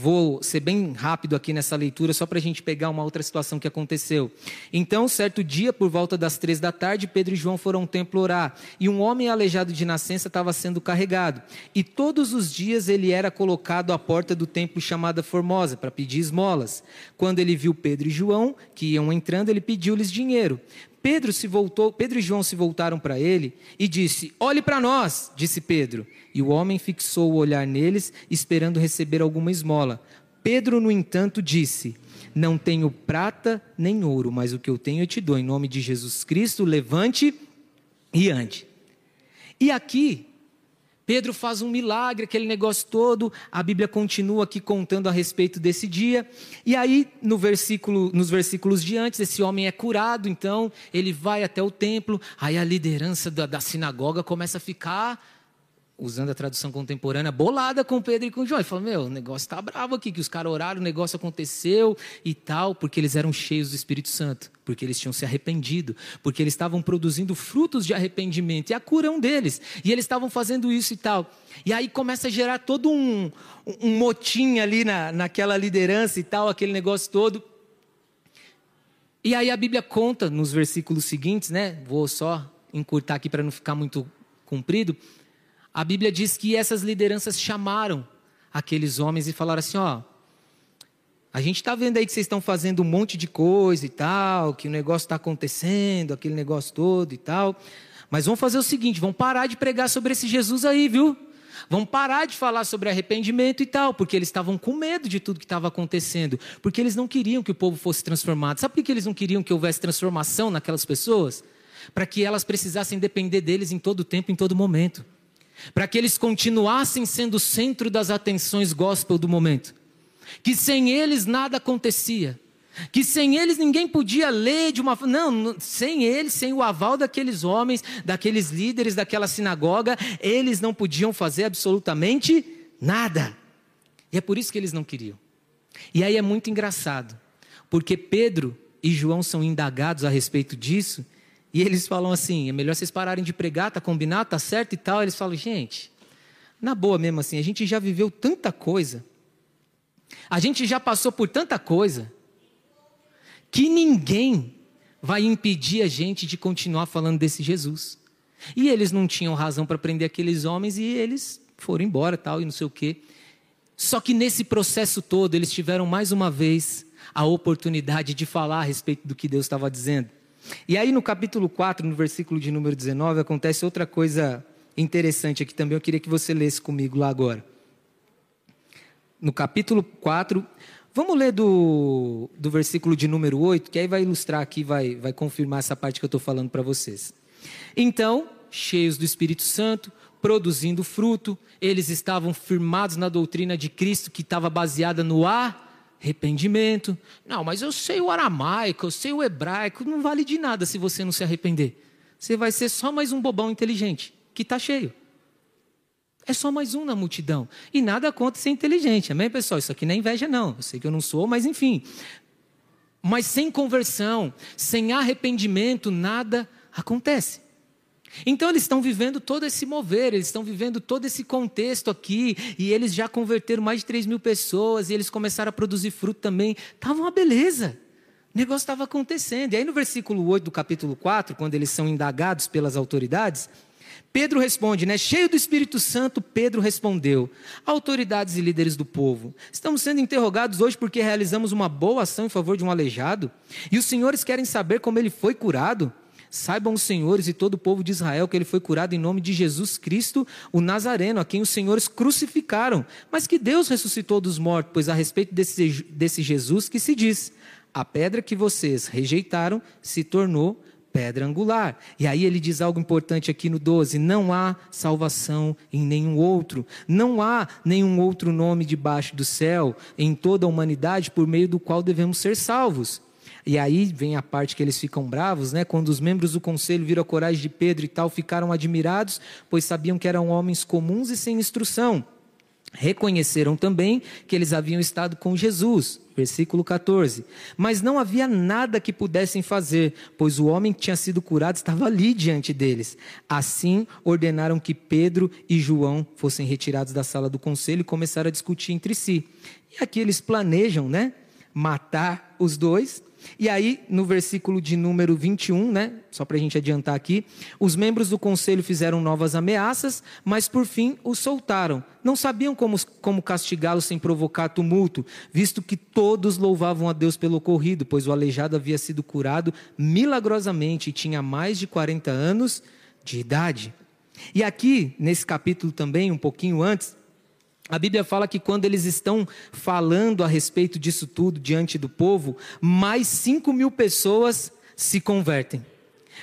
Vou ser bem rápido aqui nessa leitura, só para a gente pegar uma outra situação que aconteceu. Então, certo dia, por volta das três da tarde, Pedro e João foram ao templo orar. E um homem aleijado de nascença estava sendo carregado. E todos os dias ele era colocado à porta do templo chamada Formosa, para pedir esmolas. Quando ele viu Pedro e João, que iam entrando, ele pediu-lhes dinheiro. Pedro se voltou, Pedro e João se voltaram para ele e disse: "Olhe para nós", disse Pedro. E o homem fixou o olhar neles, esperando receber alguma esmola. Pedro, no entanto, disse: Não tenho prata nem ouro, mas o que eu tenho eu te dou. Em nome de Jesus Cristo, levante e ande. E aqui Pedro faz um milagre, aquele negócio todo. A Bíblia continua aqui contando a respeito desse dia. E aí, no versículo, nos versículos de antes, esse homem é curado, então ele vai até o templo. Aí a liderança da, da sinagoga começa a ficar usando a tradução contemporânea, bolada com Pedro e com João. Ele falou: Meu, o negócio está bravo aqui, que os caras oraram, o negócio aconteceu e tal, porque eles eram cheios do Espírito Santo, porque eles tinham se arrependido, porque eles estavam produzindo frutos de arrependimento, e a cura é um deles, e eles estavam fazendo isso e tal. E aí começa a gerar todo um, um motim ali na, naquela liderança e tal, aquele negócio todo. E aí a Bíblia conta nos versículos seguintes, né? Vou só encurtar aqui para não ficar muito comprido a Bíblia diz que essas lideranças chamaram aqueles homens e falaram assim: ó, a gente está vendo aí que vocês estão fazendo um monte de coisa e tal, que o negócio está acontecendo, aquele negócio todo e tal. Mas vamos fazer o seguinte: vamos parar de pregar sobre esse Jesus aí, viu? Vamos parar de falar sobre arrependimento e tal, porque eles estavam com medo de tudo que estava acontecendo, porque eles não queriam que o povo fosse transformado. Sabe por que eles não queriam que houvesse transformação naquelas pessoas? Para que elas precisassem depender deles em todo tempo, em todo momento para que eles continuassem sendo o centro das atenções gospel do momento. Que sem eles nada acontecia. Que sem eles ninguém podia ler de uma. Não, sem eles, sem o aval daqueles homens, daqueles líderes daquela sinagoga, eles não podiam fazer absolutamente nada. E é por isso que eles não queriam. E aí é muito engraçado, porque Pedro e João são indagados a respeito disso, e eles falam assim: é melhor vocês pararem de pregar, tá combinado, tá certo e tal. Eles falam, gente, na boa mesmo assim, a gente já viveu tanta coisa, a gente já passou por tanta coisa, que ninguém vai impedir a gente de continuar falando desse Jesus. E eles não tinham razão para prender aqueles homens e eles foram embora tal e não sei o quê. Só que nesse processo todo eles tiveram mais uma vez a oportunidade de falar a respeito do que Deus estava dizendo. E aí no capítulo 4, no versículo de número 19, acontece outra coisa interessante aqui também, eu queria que você lesse comigo lá agora. No capítulo 4, vamos ler do, do versículo de número 8, que aí vai ilustrar aqui, vai, vai confirmar essa parte que eu estou falando para vocês. Então, cheios do Espírito Santo, produzindo fruto, eles estavam firmados na doutrina de Cristo, que estava baseada no ar arrependimento. Não, mas eu sei o aramaico, eu sei o hebraico, não vale de nada se você não se arrepender. Você vai ser só mais um bobão inteligente, que está cheio. É só mais um na multidão. E nada contra ser inteligente, amém, pessoal? Isso aqui não é inveja, não. Eu sei que eu não sou, mas enfim. Mas sem conversão, sem arrependimento, nada acontece. Então eles estão vivendo todo esse mover, eles estão vivendo todo esse contexto aqui, e eles já converteram mais de 3 mil pessoas, e eles começaram a produzir fruto também. Estava uma beleza. O negócio estava acontecendo. E aí no versículo 8 do capítulo 4, quando eles são indagados pelas autoridades, Pedro responde, né? Cheio do Espírito Santo, Pedro respondeu: Autoridades e líderes do povo, estamos sendo interrogados hoje porque realizamos uma boa ação em favor de um aleijado, e os senhores querem saber como ele foi curado? Saibam os senhores e todo o povo de Israel que ele foi curado em nome de Jesus Cristo, o Nazareno, a quem os senhores crucificaram, mas que Deus ressuscitou dos mortos, pois a respeito desse, desse Jesus que se diz: a pedra que vocês rejeitaram se tornou pedra angular. E aí ele diz algo importante aqui no 12: não há salvação em nenhum outro, não há nenhum outro nome debaixo do céu em toda a humanidade por meio do qual devemos ser salvos. E aí vem a parte que eles ficam bravos, né? Quando os membros do conselho viram a coragem de Pedro e tal, ficaram admirados, pois sabiam que eram homens comuns e sem instrução. Reconheceram também que eles haviam estado com Jesus. Versículo 14. Mas não havia nada que pudessem fazer, pois o homem que tinha sido curado estava ali diante deles. Assim, ordenaram que Pedro e João fossem retirados da sala do conselho e começaram a discutir entre si. E aqui eles planejam, né? Matar os dois e aí, no versículo de número 21, né, só para a gente adiantar aqui, os membros do conselho fizeram novas ameaças, mas por fim o soltaram. Não sabiam como, como castigá-lo sem provocar tumulto, visto que todos louvavam a Deus pelo ocorrido, pois o aleijado havia sido curado milagrosamente e tinha mais de 40 anos de idade. E aqui, nesse capítulo também, um pouquinho antes, a Bíblia fala que quando eles estão falando a respeito disso tudo diante do povo, mais 5 mil pessoas se convertem,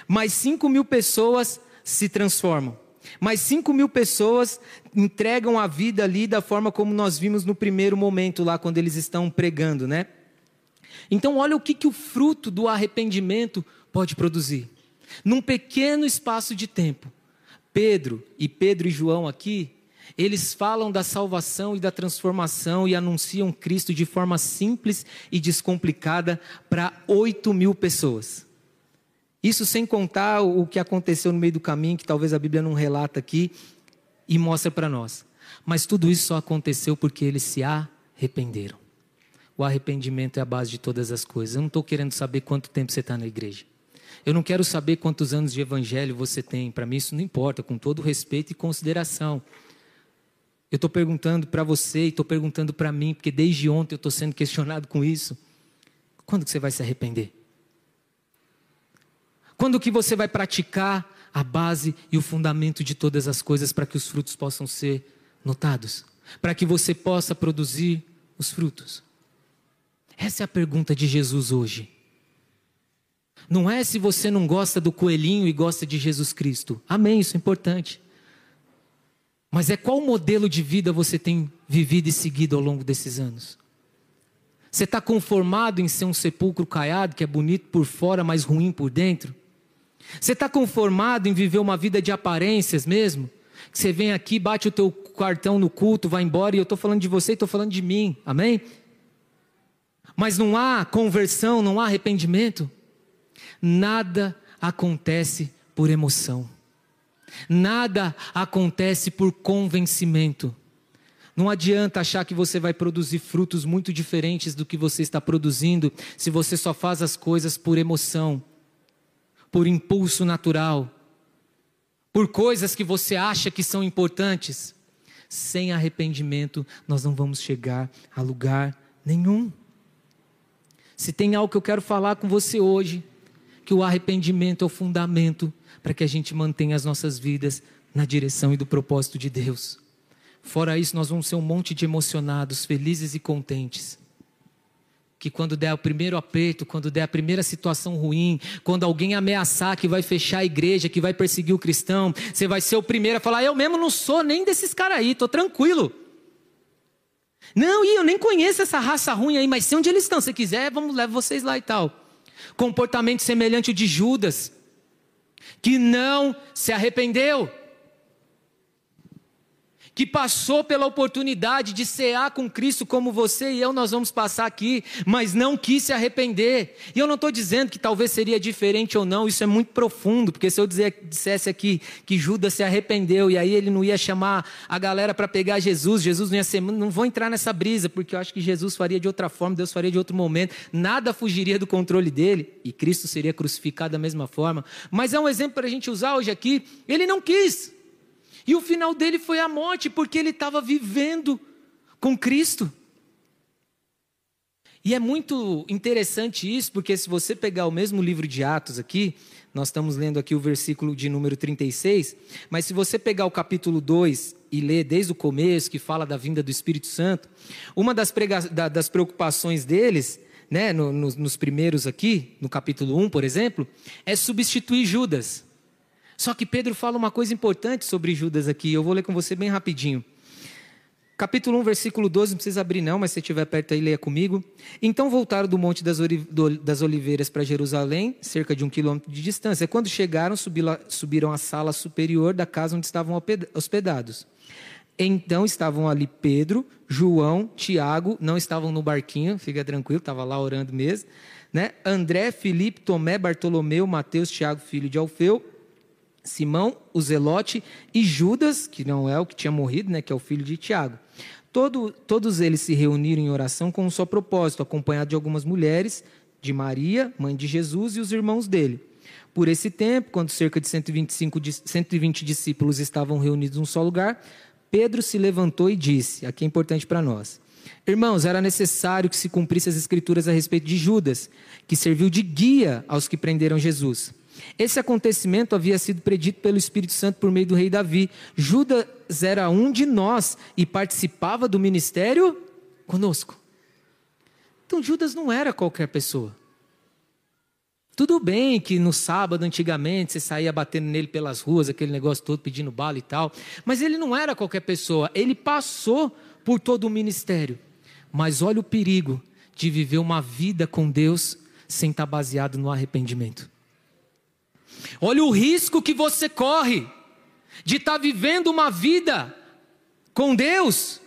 mais 5 mil pessoas se transformam, mais 5 mil pessoas entregam a vida ali da forma como nós vimos no primeiro momento lá, quando eles estão pregando, né? Então, olha o que, que o fruto do arrependimento pode produzir. Num pequeno espaço de tempo, Pedro e Pedro e João aqui eles falam da salvação e da transformação e anunciam Cristo de forma simples e descomplicada para 8 mil pessoas. Isso sem contar o que aconteceu no meio do caminho, que talvez a Bíblia não relata aqui e mostra para nós. Mas tudo isso só aconteceu porque eles se arrependeram. O arrependimento é a base de todas as coisas. Eu não estou querendo saber quanto tempo você está na igreja. Eu não quero saber quantos anos de evangelho você tem. Para mim, isso não importa, com todo respeito e consideração. Eu estou perguntando para você e estou perguntando para mim, porque desde ontem eu estou sendo questionado com isso. Quando que você vai se arrepender? Quando que você vai praticar a base e o fundamento de todas as coisas para que os frutos possam ser notados? Para que você possa produzir os frutos? Essa é a pergunta de Jesus hoje. Não é se você não gosta do coelhinho e gosta de Jesus Cristo. Amém, isso é importante. Mas é qual modelo de vida você tem vivido e seguido ao longo desses anos? Você está conformado em ser um sepulcro caiado, que é bonito por fora, mas ruim por dentro? Você está conformado em viver uma vida de aparências mesmo? Que você vem aqui, bate o teu cartão no culto, vai embora, e eu estou falando de você e estou falando de mim, amém? Mas não há conversão, não há arrependimento. Nada acontece por emoção. Nada acontece por convencimento. Não adianta achar que você vai produzir frutos muito diferentes do que você está produzindo se você só faz as coisas por emoção, por impulso natural, por coisas que você acha que são importantes. Sem arrependimento, nós não vamos chegar a lugar nenhum. Se tem algo que eu quero falar com você hoje, que o arrependimento é o fundamento para que a gente mantenha as nossas vidas na direção e do propósito de Deus. Fora isso, nós vamos ser um monte de emocionados, felizes e contentes. Que quando der o primeiro aperto, quando der a primeira situação ruim, quando alguém ameaçar que vai fechar a igreja, que vai perseguir o cristão, você vai ser o primeiro a falar: Eu mesmo não sou nem desses caras aí, estou tranquilo. Não, e eu nem conheço essa raça ruim aí, mas sei onde eles estão. Se quiser, vamos levar vocês lá e tal. Comportamento semelhante ao de Judas que não se arrependeu que passou pela oportunidade de cear com Cristo, como você e eu nós vamos passar aqui, mas não quis se arrepender. E eu não estou dizendo que talvez seria diferente ou não, isso é muito profundo, porque se eu dizer, dissesse aqui que Judas se arrependeu e aí ele não ia chamar a galera para pegar Jesus, Jesus não ia ser, não vou entrar nessa brisa, porque eu acho que Jesus faria de outra forma, Deus faria de outro momento, nada fugiria do controle dele e Cristo seria crucificado da mesma forma. Mas é um exemplo para a gente usar hoje aqui, ele não quis. E o final dele foi a morte, porque ele estava vivendo com Cristo. E é muito interessante isso, porque se você pegar o mesmo livro de Atos aqui, nós estamos lendo aqui o versículo de número 36, mas se você pegar o capítulo 2 e ler desde o começo, que fala da vinda do Espírito Santo, uma das, prega... das preocupações deles, né, nos, nos primeiros aqui, no capítulo 1, por exemplo, é substituir Judas. Só que Pedro fala uma coisa importante sobre Judas aqui, eu vou ler com você bem rapidinho. Capítulo 1, versículo 12, não precisa abrir não, mas se estiver perto aí, leia comigo. Então voltaram do Monte das Oliveiras para Jerusalém, cerca de um quilômetro de distância. Quando chegaram, subiram à sala superior da casa onde estavam hospedados. Então estavam ali Pedro, João, Tiago, não estavam no barquinho, fica tranquilo, estava lá orando mesmo. Né? André, Felipe, Tomé, Bartolomeu, Mateus, Tiago, filho de Alfeu, Simão, o Zelote e Judas, que não é o que tinha morrido, né, que é o filho de Tiago. Todo, todos eles se reuniram em oração com um só propósito, acompanhado de algumas mulheres, de Maria, mãe de Jesus, e os irmãos dele. Por esse tempo, quando cerca de 125, 120 discípulos estavam reunidos num só lugar, Pedro se levantou e disse: aqui é importante para nós. Irmãos, era necessário que se cumprisse as escrituras a respeito de Judas, que serviu de guia aos que prenderam Jesus. Esse acontecimento havia sido predito pelo Espírito Santo por meio do rei Davi. Judas era um de nós e participava do ministério conosco. Então Judas não era qualquer pessoa. Tudo bem que no sábado, antigamente, você saía batendo nele pelas ruas, aquele negócio todo, pedindo bala e tal. Mas ele não era qualquer pessoa. Ele passou por todo o ministério. Mas olha o perigo de viver uma vida com Deus sem estar baseado no arrependimento. Olha o risco que você corre de estar vivendo uma vida com Deus.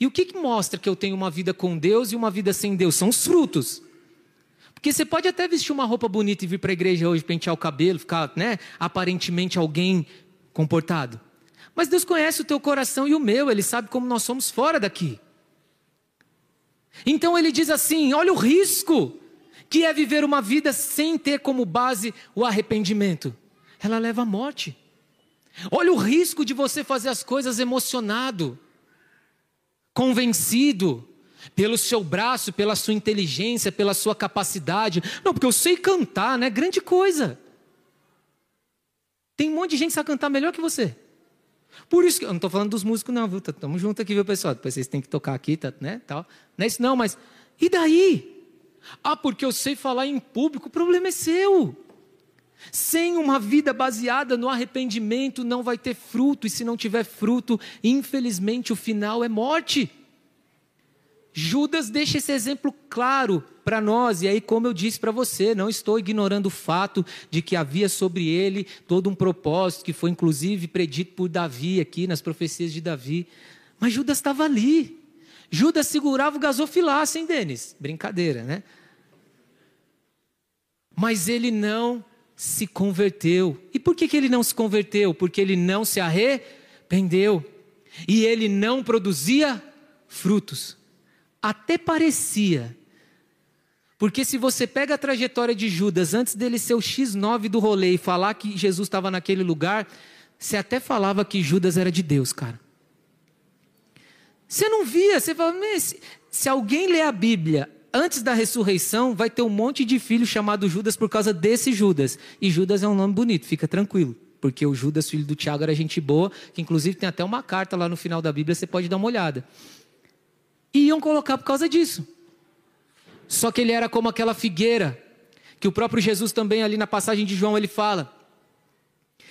E o que, que mostra que eu tenho uma vida com Deus e uma vida sem Deus? São os frutos. Porque você pode até vestir uma roupa bonita e vir para a igreja hoje, pentear o cabelo, ficar, né, aparentemente alguém comportado. Mas Deus conhece o teu coração e o meu, Ele sabe como nós somos fora daqui. Então Ele diz assim: olha o risco que é viver uma vida sem ter como base o arrependimento. Ela leva à morte. Olha o risco de você fazer as coisas emocionado, convencido, pelo seu braço, pela sua inteligência, pela sua capacidade. Não, porque eu sei cantar, né? Grande coisa. Tem um monte de gente que sabe cantar melhor que você. Por isso que eu não estou falando dos músicos, não, viu? Estamos juntos aqui, viu, pessoal? Depois vocês têm que tocar aqui, tá, né? Tal. Não é isso, não, mas. E daí? Ah, porque eu sei falar em público, o problema é seu. Sem uma vida baseada no arrependimento, não vai ter fruto, e se não tiver fruto, infelizmente o final é morte. Judas deixa esse exemplo claro para nós, e aí, como eu disse para você, não estou ignorando o fato de que havia sobre ele todo um propósito, que foi inclusive predito por Davi aqui nas profecias de Davi, mas Judas estava ali. Judas segurava o gasofilaço, hein, Denis? Brincadeira, né? Mas ele não se converteu. E por que, que ele não se converteu? Porque ele não se arrependeu. E ele não produzia frutos até parecia. Porque se você pega a trajetória de Judas antes dele ser o X9 do rolê e falar que Jesus estava naquele lugar, você até falava que Judas era de Deus, cara. Você não via, você fala, se, se alguém lê a Bíblia antes da ressurreição, vai ter um monte de filho chamado Judas por causa desse Judas. E Judas é um nome bonito, fica tranquilo. Porque o Judas, filho do Tiago, era gente boa, que inclusive tem até uma carta lá no final da Bíblia, você pode dar uma olhada. E iam colocar por causa disso. Só que ele era como aquela figueira, que o próprio Jesus também ali na passagem de João ele fala,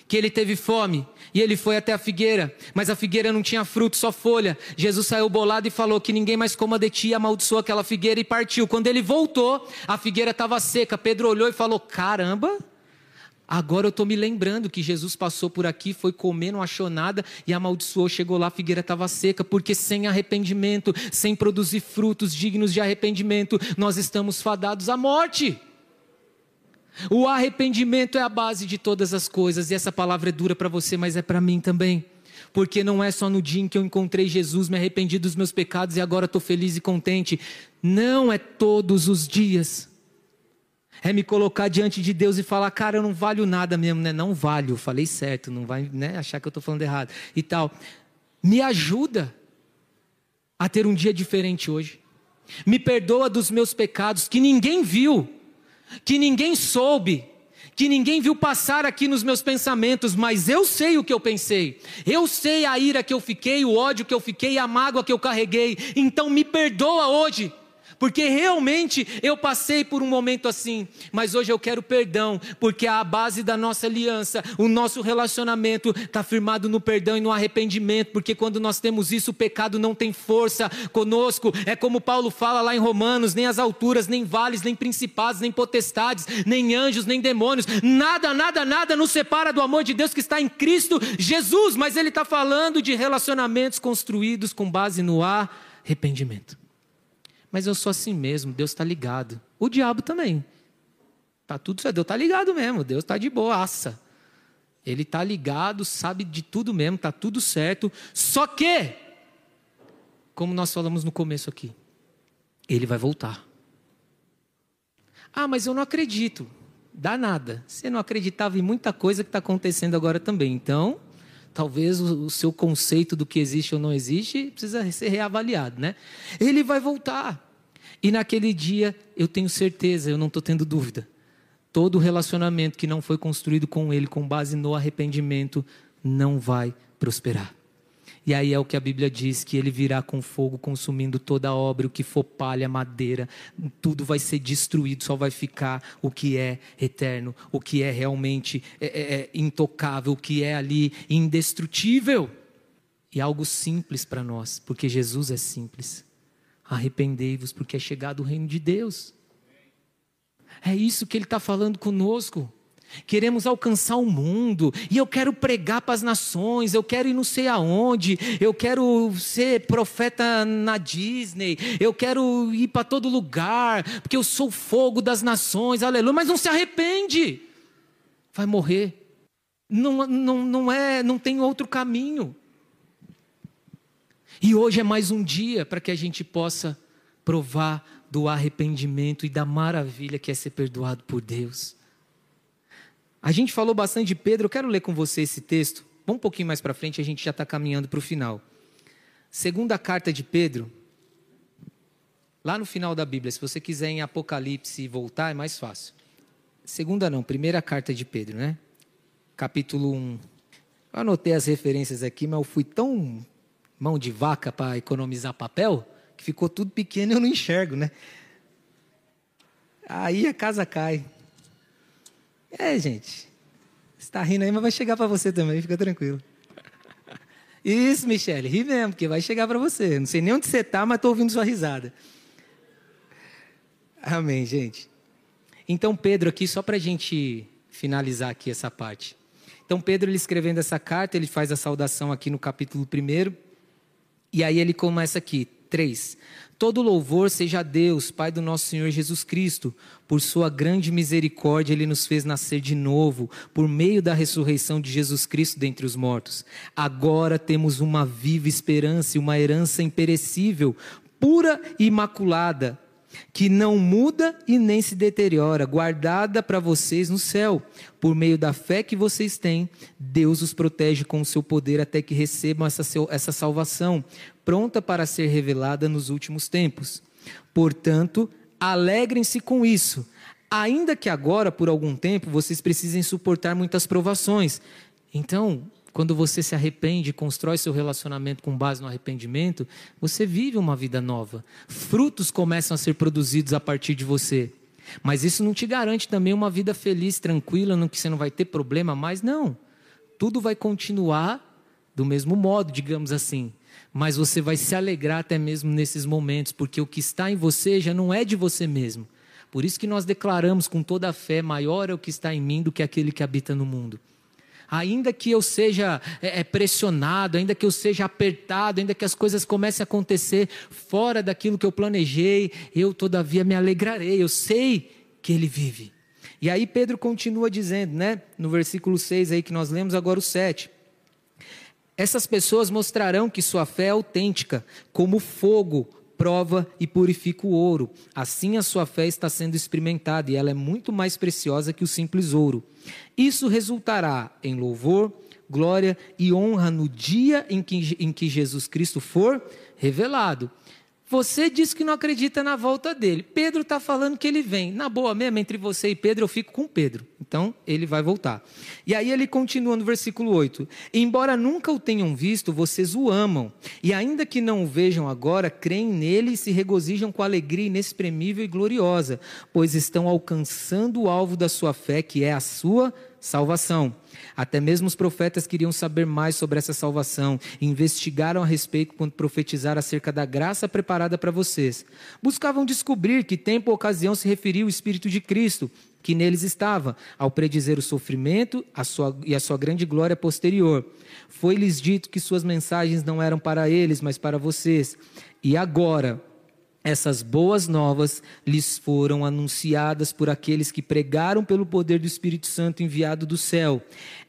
que ele teve fome e ele foi até a figueira, mas a figueira não tinha fruto, só folha. Jesus saiu bolado e falou que ninguém mais coma de ti, amaldiçoou aquela figueira e partiu. Quando ele voltou, a figueira estava seca. Pedro olhou e falou: Caramba, Agora eu estou me lembrando que Jesus passou por aqui, foi comer, não achou nada e amaldiçoou, chegou lá, a figueira estava seca, porque sem arrependimento, sem produzir frutos dignos de arrependimento, nós estamos fadados à morte. O arrependimento é a base de todas as coisas, e essa palavra é dura para você, mas é para mim também. Porque não é só no dia em que eu encontrei Jesus, me arrependi dos meus pecados e agora estou feliz e contente. Não é todos os dias. É me colocar diante de Deus e falar, cara, eu não valho nada mesmo, né? Não valho, falei certo, não vai né, achar que eu estou falando errado e tal. Me ajuda a ter um dia diferente hoje. Me perdoa dos meus pecados que ninguém viu, que ninguém soube, que ninguém viu passar aqui nos meus pensamentos, mas eu sei o que eu pensei. Eu sei a ira que eu fiquei, o ódio que eu fiquei, a mágoa que eu carreguei. Então me perdoa hoje porque realmente eu passei por um momento assim, mas hoje eu quero perdão, porque a base da nossa aliança, o nosso relacionamento está firmado no perdão e no arrependimento, porque quando nós temos isso, o pecado não tem força conosco. É como Paulo fala lá em Romanos: nem as alturas, nem vales, nem principados, nem potestades, nem anjos, nem demônios, nada, nada, nada nos separa do amor de Deus que está em Cristo Jesus, mas ele está falando de relacionamentos construídos com base no arrependimento mas eu sou assim mesmo, Deus está ligado. O diabo também. Tá tudo certo, Deus está ligado mesmo, Deus está de boaça. Ele está ligado, sabe de tudo mesmo, está tudo certo. Só que, como nós falamos no começo aqui, ele vai voltar. Ah, mas eu não acredito. Dá nada. Você não acreditava em muita coisa que está acontecendo agora também. Então, talvez o, seu conceito do que existe ou não existe precisa ser reavaliado, né? Ele vai voltar. E naquele dia, eu tenho certeza, eu não estou tendo dúvida. Todo relacionamento que não foi construído com Ele, com base no arrependimento, não vai prosperar. E aí é o que a Bíblia diz: que ele virá com fogo consumindo toda a obra, o que for palha, madeira, tudo vai ser destruído, só vai ficar o que é eterno, o que é realmente é, é, é intocável, o que é ali indestrutível. E algo simples para nós, porque Jesus é simples. Arrependei-vos, porque é chegado o reino de Deus. É isso que ele está falando conosco. Queremos alcançar o mundo, e eu quero pregar para as nações, eu quero ir não sei aonde, eu quero ser profeta na Disney, eu quero ir para todo lugar, porque eu sou o fogo das nações, aleluia, mas não se arrepende, vai morrer. Não, não, não é, não tem outro caminho. E hoje é mais um dia para que a gente possa provar do arrependimento e da maravilha que é ser perdoado por Deus. A gente falou bastante de Pedro, eu quero ler com você esse texto. Vamos um pouquinho mais para frente, a gente já está caminhando para o final. Segunda carta de Pedro, lá no final da Bíblia, se você quiser em Apocalipse voltar, é mais fácil. Segunda não, primeira carta de Pedro, né? Capítulo 1. Eu anotei as referências aqui, mas eu fui tão mão de vaca para economizar papel que ficou tudo pequeno e eu não enxergo, né? Aí a casa cai. É, gente. Está rindo aí, mas vai chegar para você também, fica tranquilo. Isso, Michele, ri mesmo, porque vai chegar para você. Não sei nem onde você está, mas estou ouvindo sua risada. Amém, gente. Então, Pedro, aqui, só para a gente finalizar aqui essa parte. Então, Pedro, ele escrevendo essa carta, ele faz a saudação aqui no capítulo 1. E aí ele começa aqui, 3. Todo louvor seja a Deus, Pai do nosso Senhor Jesus Cristo. Por sua grande misericórdia, Ele nos fez nascer de novo, por meio da ressurreição de Jesus Cristo dentre os mortos. Agora temos uma viva esperança e uma herança imperecível, pura e imaculada que não muda e nem se deteriora, guardada para vocês no céu. Por meio da fé que vocês têm, Deus os protege com o seu poder até que recebam essa, essa salvação, pronta para ser revelada nos últimos tempos. Portanto, alegrem-se com isso, ainda que agora, por algum tempo, vocês precisem suportar muitas provações. Então, quando você se arrepende, constrói seu relacionamento com base no arrependimento, você vive uma vida nova. Frutos começam a ser produzidos a partir de você. Mas isso não te garante também uma vida feliz, tranquila, no que você não vai ter problema mais, não. Tudo vai continuar do mesmo modo, digamos assim. Mas você vai se alegrar até mesmo nesses momentos, porque o que está em você já não é de você mesmo. Por isso que nós declaramos com toda a fé: maior é o que está em mim do que aquele que habita no mundo ainda que eu seja é, é, pressionado, ainda que eu seja apertado, ainda que as coisas comecem a acontecer fora daquilo que eu planejei, eu todavia me alegrarei, eu sei que Ele vive. E aí Pedro continua dizendo, né, no versículo 6 aí que nós lemos, agora o 7. Essas pessoas mostrarão que sua fé é autêntica, como fogo prova e purifica o ouro. Assim a sua fé está sendo experimentada e ela é muito mais preciosa que o simples ouro. Isso resultará em louvor, glória e honra no dia em que, em que Jesus Cristo for revelado. Você diz que não acredita na volta dele. Pedro está falando que ele vem. Na boa mesmo, entre você e Pedro, eu fico com Pedro. Então, ele vai voltar. E aí ele continua no versículo 8: Embora nunca o tenham visto, vocês o amam. E ainda que não o vejam agora, creem nele e se regozijam com alegria inexprimível e gloriosa, pois estão alcançando o alvo da sua fé, que é a sua salvação. Até mesmo os profetas queriam saber mais sobre essa salvação e investigaram a respeito quando profetizaram acerca da graça preparada para vocês. Buscavam descobrir que tempo ou ocasião se referia o Espírito de Cristo, que neles estava, ao predizer o sofrimento a sua, e a sua grande glória posterior. Foi-lhes dito que suas mensagens não eram para eles, mas para vocês. E agora, essas boas novas lhes foram anunciadas por aqueles que pregaram pelo poder do Espírito Santo enviado do céu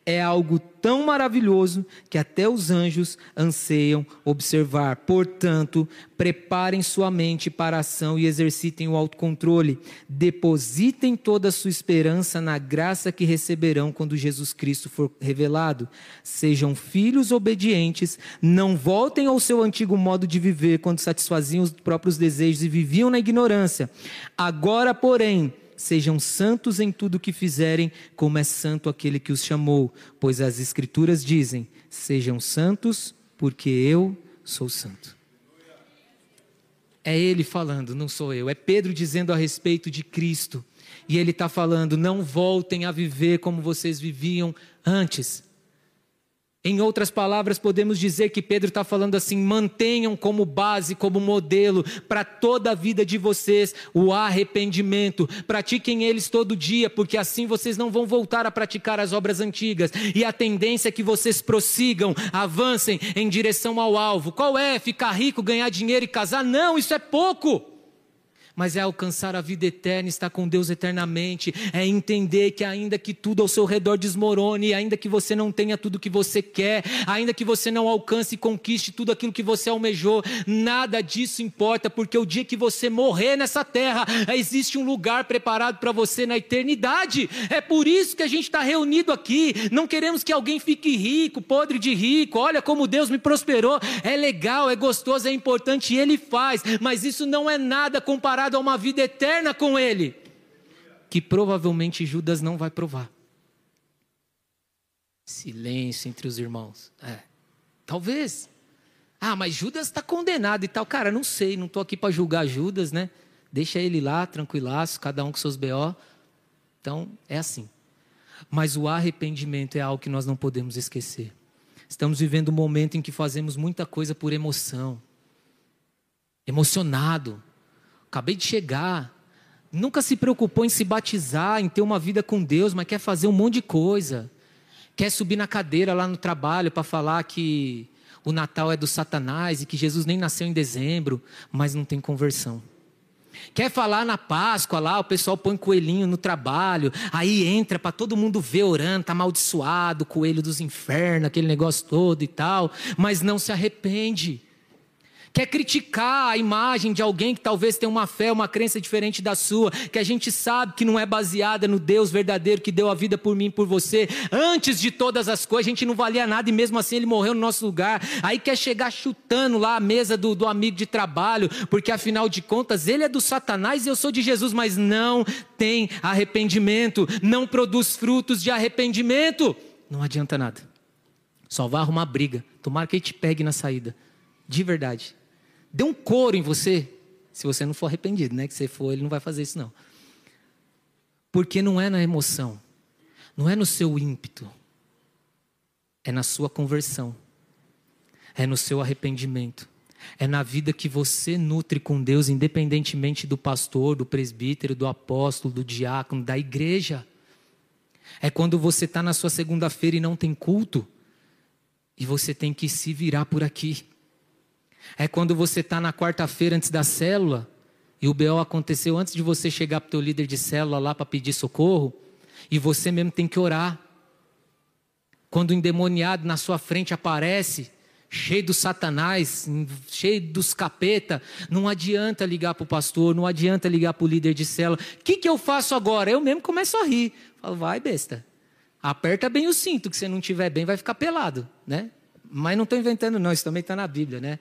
é algo tão maravilhoso que até os anjos anseiam observar. Portanto, preparem sua mente para a ação e exercitem o autocontrole. Depositem toda a sua esperança na graça que receberão quando Jesus Cristo for revelado. Sejam filhos obedientes, não voltem ao seu antigo modo de viver quando satisfaziam os próprios desejos e viviam na ignorância. Agora, porém, Sejam santos em tudo o que fizerem, como é santo aquele que os chamou, pois as Escrituras dizem: Sejam santos, porque eu sou santo. É ele falando, não sou eu. É Pedro dizendo a respeito de Cristo. E ele está falando: não voltem a viver como vocês viviam antes. Em outras palavras, podemos dizer que Pedro está falando assim: mantenham como base, como modelo para toda a vida de vocês o arrependimento. Pratiquem eles todo dia, porque assim vocês não vão voltar a praticar as obras antigas. E a tendência é que vocês prossigam, avancem em direção ao alvo. Qual é? Ficar rico, ganhar dinheiro e casar? Não, isso é pouco mas é alcançar a vida eterna, estar com Deus eternamente, é entender que ainda que tudo ao seu redor desmorone, ainda que você não tenha tudo que você quer, ainda que você não alcance e conquiste tudo aquilo que você almejou, nada disso importa, porque o dia que você morrer nessa terra, existe um lugar preparado para você na eternidade. É por isso que a gente está reunido aqui. Não queremos que alguém fique rico, podre de rico. Olha como Deus me prosperou. É legal, é gostoso, é importante e Ele faz, mas isso não é nada comparado a uma vida eterna com Ele, que provavelmente Judas não vai provar. Silêncio entre os irmãos. É, talvez. Ah, mas Judas está condenado e tal. Cara, não sei, não estou aqui para julgar Judas, né? Deixa ele lá, tranquilaço, cada um com seus BO. Então, é assim. Mas o arrependimento é algo que nós não podemos esquecer. Estamos vivendo um momento em que fazemos muita coisa por emoção. Emocionado. Acabei de chegar. Nunca se preocupou em se batizar, em ter uma vida com Deus, mas quer fazer um monte de coisa. Quer subir na cadeira lá no trabalho para falar que o Natal é do Satanás e que Jesus nem nasceu em dezembro, mas não tem conversão. Quer falar na Páscoa lá, o pessoal põe coelhinho no trabalho, aí entra para todo mundo ver orando, tá amaldiçoado, coelho dos infernos, aquele negócio todo e tal, mas não se arrepende quer criticar a imagem de alguém que talvez tenha uma fé, uma crença diferente da sua, que a gente sabe que não é baseada no Deus verdadeiro que deu a vida por mim e por você, antes de todas as coisas, a gente não valia nada e mesmo assim ele morreu no nosso lugar. Aí quer chegar chutando lá a mesa do, do amigo de trabalho, porque afinal de contas ele é do Satanás e eu sou de Jesus, mas não tem arrependimento, não produz frutos de arrependimento. Não adianta nada. Só vai arrumar briga. Tomara que ele te pegue na saída. De verdade. Dê um couro em você, se você não for arrependido, né? Que você for, ele não vai fazer isso não. Porque não é na emoção, não é no seu ímpeto, é na sua conversão, é no seu arrependimento, é na vida que você nutre com Deus, independentemente do pastor, do presbítero, do apóstolo, do diácono, da igreja. É quando você está na sua segunda-feira e não tem culto, e você tem que se virar por aqui. É quando você está na quarta-feira antes da célula e o BO aconteceu antes de você chegar para o teu líder de célula lá para pedir socorro e você mesmo tem que orar. Quando o endemoniado na sua frente aparece, cheio do satanás, cheio dos capeta, não adianta ligar para o pastor, não adianta ligar para o líder de célula. O que, que eu faço agora? Eu mesmo começo a rir. Falo, vai besta. Aperta bem o cinto, que se não tiver bem vai ficar pelado, né? Mas não estou inventando não, isso também está na Bíblia, né?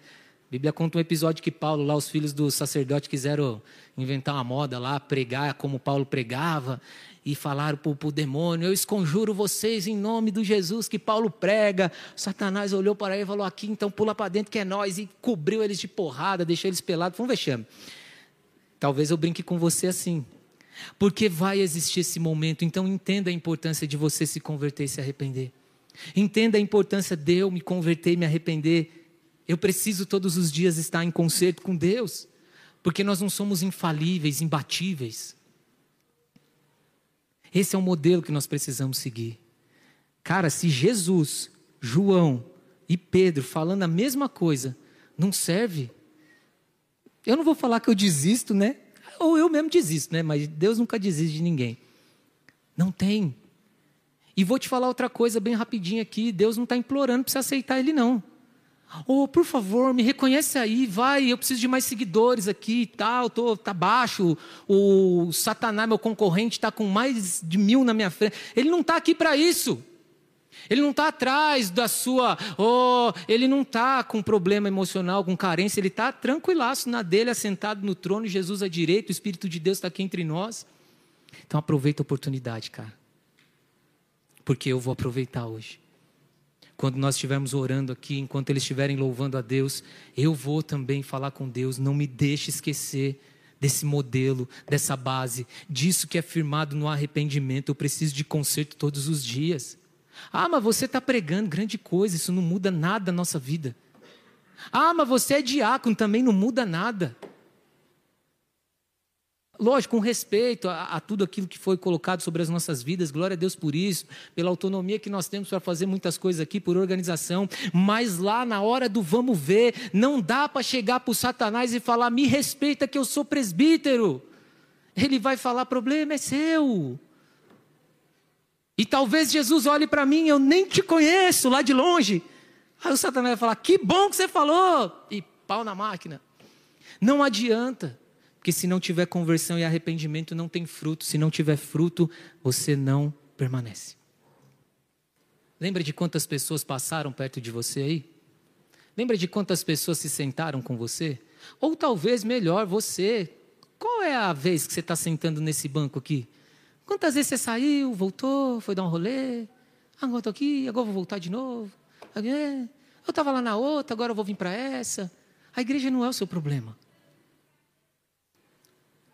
A Bíblia conta um episódio que Paulo, lá, os filhos do sacerdote quiseram inventar uma moda lá, pregar como Paulo pregava, e falaram para o demônio: Eu esconjuro vocês em nome do Jesus que Paulo prega. Satanás olhou para ele e falou: Aqui então pula para dentro que é nós, e cobriu eles de porrada, deixou eles pelados. Foi um vexame. Talvez eu brinque com você assim, porque vai existir esse momento, então entenda a importância de você se converter e se arrepender. Entenda a importância de eu me converter e me arrepender. Eu preciso todos os dias estar em conserto com Deus, porque nós não somos infalíveis, imbatíveis. Esse é o modelo que nós precisamos seguir. Cara, se Jesus, João e Pedro falando a mesma coisa, não serve, eu não vou falar que eu desisto, né? Ou eu mesmo desisto, né? Mas Deus nunca desiste de ninguém. Não tem. E vou te falar outra coisa bem rapidinho aqui: Deus não está implorando para você aceitar Ele, não. Oh, por favor, me reconhece aí, vai, eu preciso de mais seguidores aqui e tal, tô, tá baixo, o Satanás, meu concorrente, está com mais de mil na minha frente. Ele não está aqui para isso. Ele não está atrás da sua, oh, ele não está com problema emocional, com carência, ele está tranquilaço na dele, assentado no trono, Jesus à direita, o Espírito de Deus está aqui entre nós. Então aproveita a oportunidade, cara. Porque eu vou aproveitar hoje quando nós estivermos orando aqui, enquanto eles estiverem louvando a Deus, eu vou também falar com Deus. Não me deixe esquecer desse modelo, dessa base, disso que é firmado no arrependimento. Eu preciso de conserto todos os dias. Ah, mas você está pregando grande coisa, isso não muda nada na nossa vida. Ah, mas você é diácono, também não muda nada. Lógico, com respeito a, a, tudo aquilo que foi colocado sobre as nossas vidas, glória a Deus por isso, pela autonomia que nós temos para fazer muitas coisas aqui, por organização, mas lá na hora do vamos ver, não dá para chegar para o Satanás e falar, me respeita que eu sou presbítero. Ele vai falar, problema é seu. E talvez Jesus olhe para mim, eu nem te conheço lá de longe. Aí o Satanás vai falar, que bom que você falou. E pau na máquina. Não adianta. Porque se não tiver conversão e arrependimento, não tem fruto. Se não tiver fruto, você não permanece. Lembra de quantas pessoas passaram perto de você aí? Lembra de quantas pessoas se sentaram com você? Ou talvez melhor, você. Qual é a vez que você está sentando nesse banco aqui? Quantas vezes você saiu, voltou, foi dar um rolê? Agora estou aqui, agora vou voltar de novo. Eu estava lá na outra, agora eu vou vir para essa. A igreja não é o seu problema.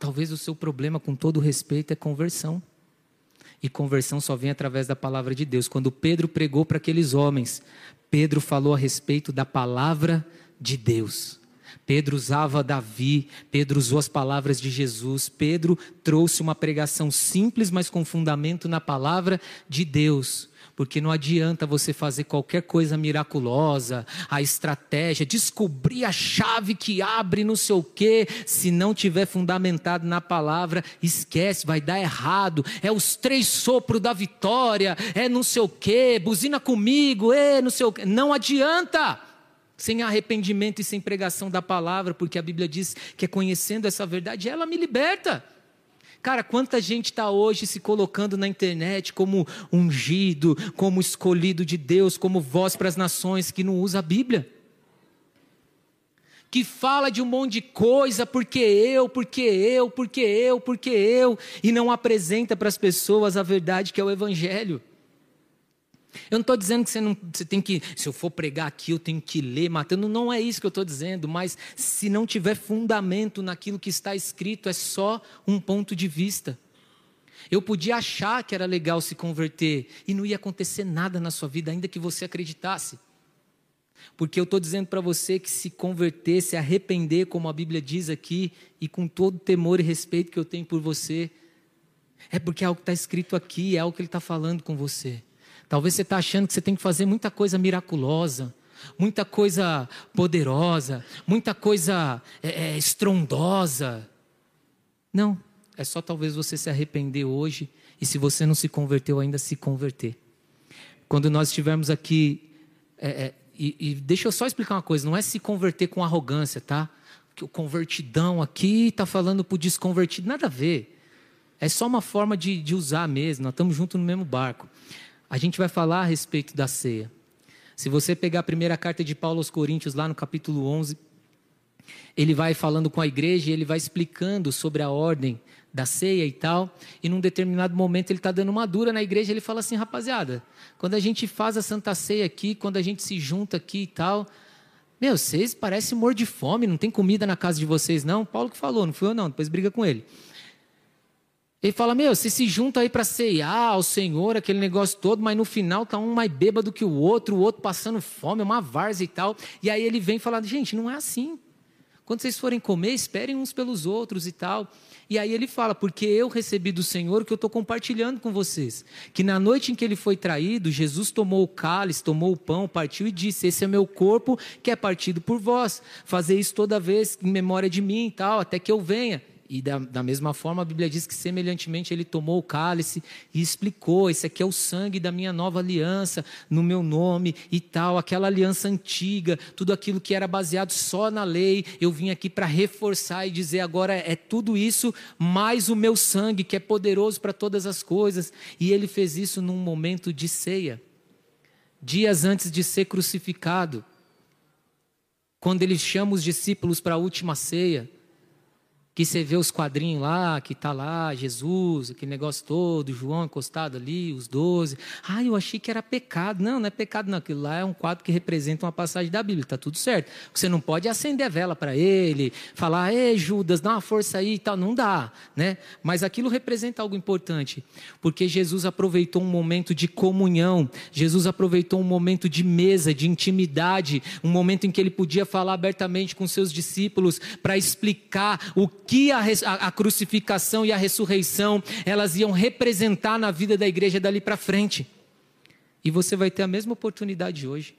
Talvez o seu problema, com todo respeito, é conversão. E conversão só vem através da palavra de Deus. Quando Pedro pregou para aqueles homens, Pedro falou a respeito da palavra de Deus. Pedro usava Davi, Pedro usou as palavras de Jesus, Pedro trouxe uma pregação simples, mas com fundamento na palavra de Deus. Porque não adianta você fazer qualquer coisa miraculosa, a estratégia, descobrir a chave que abre não sei o quê, se não tiver fundamentado na palavra, esquece, vai dar errado. É os três sopros da vitória, é não sei o quê, buzina comigo, é não sei o quê. Não adianta sem arrependimento e sem pregação da palavra, porque a Bíblia diz que é conhecendo essa verdade, ela me liberta. Cara, quanta gente está hoje se colocando na internet como ungido, como escolhido de Deus, como voz para as nações, que não usa a Bíblia. Que fala de um monte de coisa, porque eu, porque eu, porque eu, porque eu, e não apresenta para as pessoas a verdade que é o Evangelho. Eu não estou dizendo que você, não, você tem que, se eu for pregar aqui, eu tenho que ler matando. Não é isso que eu estou dizendo, mas se não tiver fundamento naquilo que está escrito, é só um ponto de vista. Eu podia achar que era legal se converter e não ia acontecer nada na sua vida, ainda que você acreditasse. Porque eu estou dizendo para você que se converter, se arrepender, como a Bíblia diz aqui, e com todo o temor e respeito que eu tenho por você, é porque é algo que está escrito aqui, é algo que Ele está falando com você. Talvez você está achando que você tem que fazer muita coisa miraculosa, muita coisa poderosa, muita coisa é, é, estrondosa. Não, é só talvez você se arrepender hoje e se você não se converteu ainda, se converter. Quando nós estivermos aqui, é, é, e, e deixa eu só explicar uma coisa: não é se converter com arrogância, tá? Que o convertidão aqui está falando para o desconvertido, nada a ver. É só uma forma de, de usar mesmo, nós estamos juntos no mesmo barco a gente vai falar a respeito da ceia. Se você pegar a primeira carta de Paulo aos Coríntios, lá no capítulo 11, ele vai falando com a igreja e ele vai explicando sobre a ordem da ceia e tal. E num determinado momento ele está dando uma dura na igreja. Ele fala assim: rapaziada, quando a gente faz a santa ceia aqui, quando a gente se junta aqui e tal. Meu, vocês parecem morrer de fome, não tem comida na casa de vocês, não? Paulo que falou, não fui eu, não. Depois briga com ele. Ele fala: Meu, você se junta aí para ceiar ao Senhor, aquele negócio todo, mas no final tá um mais bêbado que o outro, o outro passando fome, uma várzea e tal. E aí ele vem falando: Gente, não é assim. Quando vocês forem comer, esperem uns pelos outros e tal. E aí ele fala: Porque eu recebi do Senhor que eu estou compartilhando com vocês. Que na noite em que ele foi traído, Jesus tomou o cálice, tomou o pão, partiu e disse: Esse é meu corpo que é partido por vós. Fazer isso toda vez em memória de mim e tal, até que eu venha. E da, da, mesma forma, a Bíblia diz que semelhantemente ele tomou o cálice e explicou: esse aqui é o sangue da minha nova aliança, no meu nome e tal, aquela aliança antiga, tudo aquilo que era baseado só na lei, eu vim aqui para reforçar e dizer agora é tudo isso, mais o meu sangue, que é poderoso para todas as coisas. E ele fez isso num momento de ceia, dias antes de ser crucificado, quando ele chama os discípulos para a última ceia que você vê os quadrinhos lá, que tá lá Jesus, aquele negócio todo, João encostado ali, os doze. Ah, eu achei que era pecado. Não, não é pecado não. Aquilo lá é um quadro que representa uma passagem da Bíblia, tá tudo certo. Você não pode acender a vela para ele, falar, ei Judas, dá uma força aí e tal. Não dá, né? Mas aquilo representa algo importante, porque Jesus aproveitou um momento de comunhão, Jesus aproveitou um momento de mesa, de intimidade, um momento em que ele podia falar abertamente com seus discípulos para explicar o que a, a, a crucificação e a ressurreição elas iam representar na vida da igreja dali para frente. E você vai ter a mesma oportunidade hoje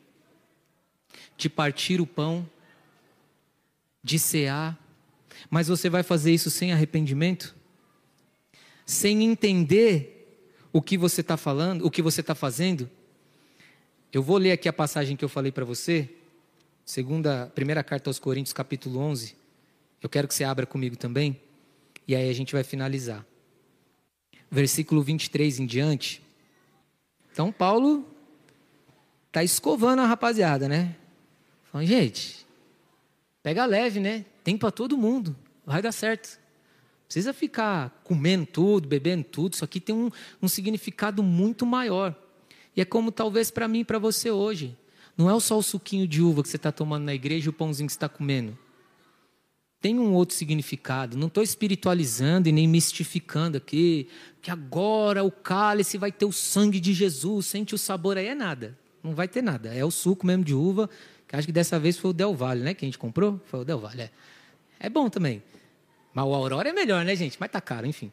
de partir o pão, de cear, mas você vai fazer isso sem arrependimento, sem entender o que você está falando, o que você está fazendo. Eu vou ler aqui a passagem que eu falei para você, segunda, primeira carta aos Coríntios, capítulo 11. Eu quero que você abra comigo também, e aí a gente vai finalizar. Versículo 23 em diante. Então, Paulo está escovando a rapaziada, né? Falando, gente, pega leve, né? Tem para todo mundo, vai dar certo. Precisa ficar comendo tudo, bebendo tudo, isso aqui tem um, um significado muito maior. E é como talvez para mim e para você hoje. Não é só o suquinho de uva que você está tomando na igreja e o pãozinho que você está comendo tem um outro significado. Não estou espiritualizando e nem mistificando aqui, que agora o cálice vai ter o sangue de Jesus, sente o sabor aí, é nada. Não vai ter nada. É o suco mesmo de uva, que acho que dessa vez foi o Del Valle, né? Que a gente comprou? Foi o Del Valle, é. É bom também. Mas o Aurora é melhor, né, gente? Mas tá caro, enfim.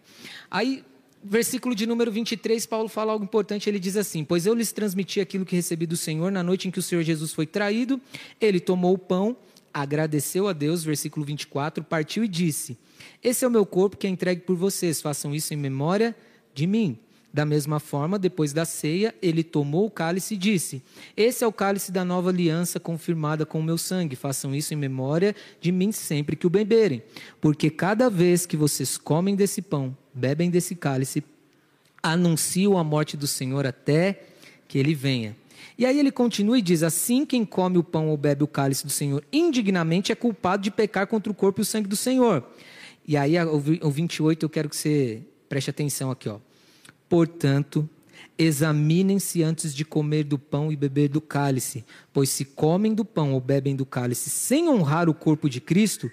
Aí, versículo de número 23, Paulo fala algo importante. Ele diz assim: Pois eu lhes transmiti aquilo que recebi do Senhor na noite em que o Senhor Jesus foi traído. Ele tomou o pão agradeceu a Deus, versículo 24, partiu e disse: Esse é o meu corpo que é entregue por vocês, façam isso em memória de mim. Da mesma forma, depois da ceia, ele tomou o cálice e disse: Esse é o cálice da nova aliança confirmada com o meu sangue. Façam isso em memória de mim sempre que o beberem. Porque cada vez que vocês comem desse pão, bebem desse cálice, anunciam a morte do Senhor até que ele venha. E aí ele continua e diz: Assim quem come o pão ou bebe o cálice do Senhor indignamente é culpado de pecar contra o corpo e o sangue do Senhor. E aí o 28 eu quero que você preste atenção aqui, ó. Portanto, examinem-se antes de comer do pão e beber do cálice, pois se comem do pão ou bebem do cálice sem honrar o corpo de Cristo,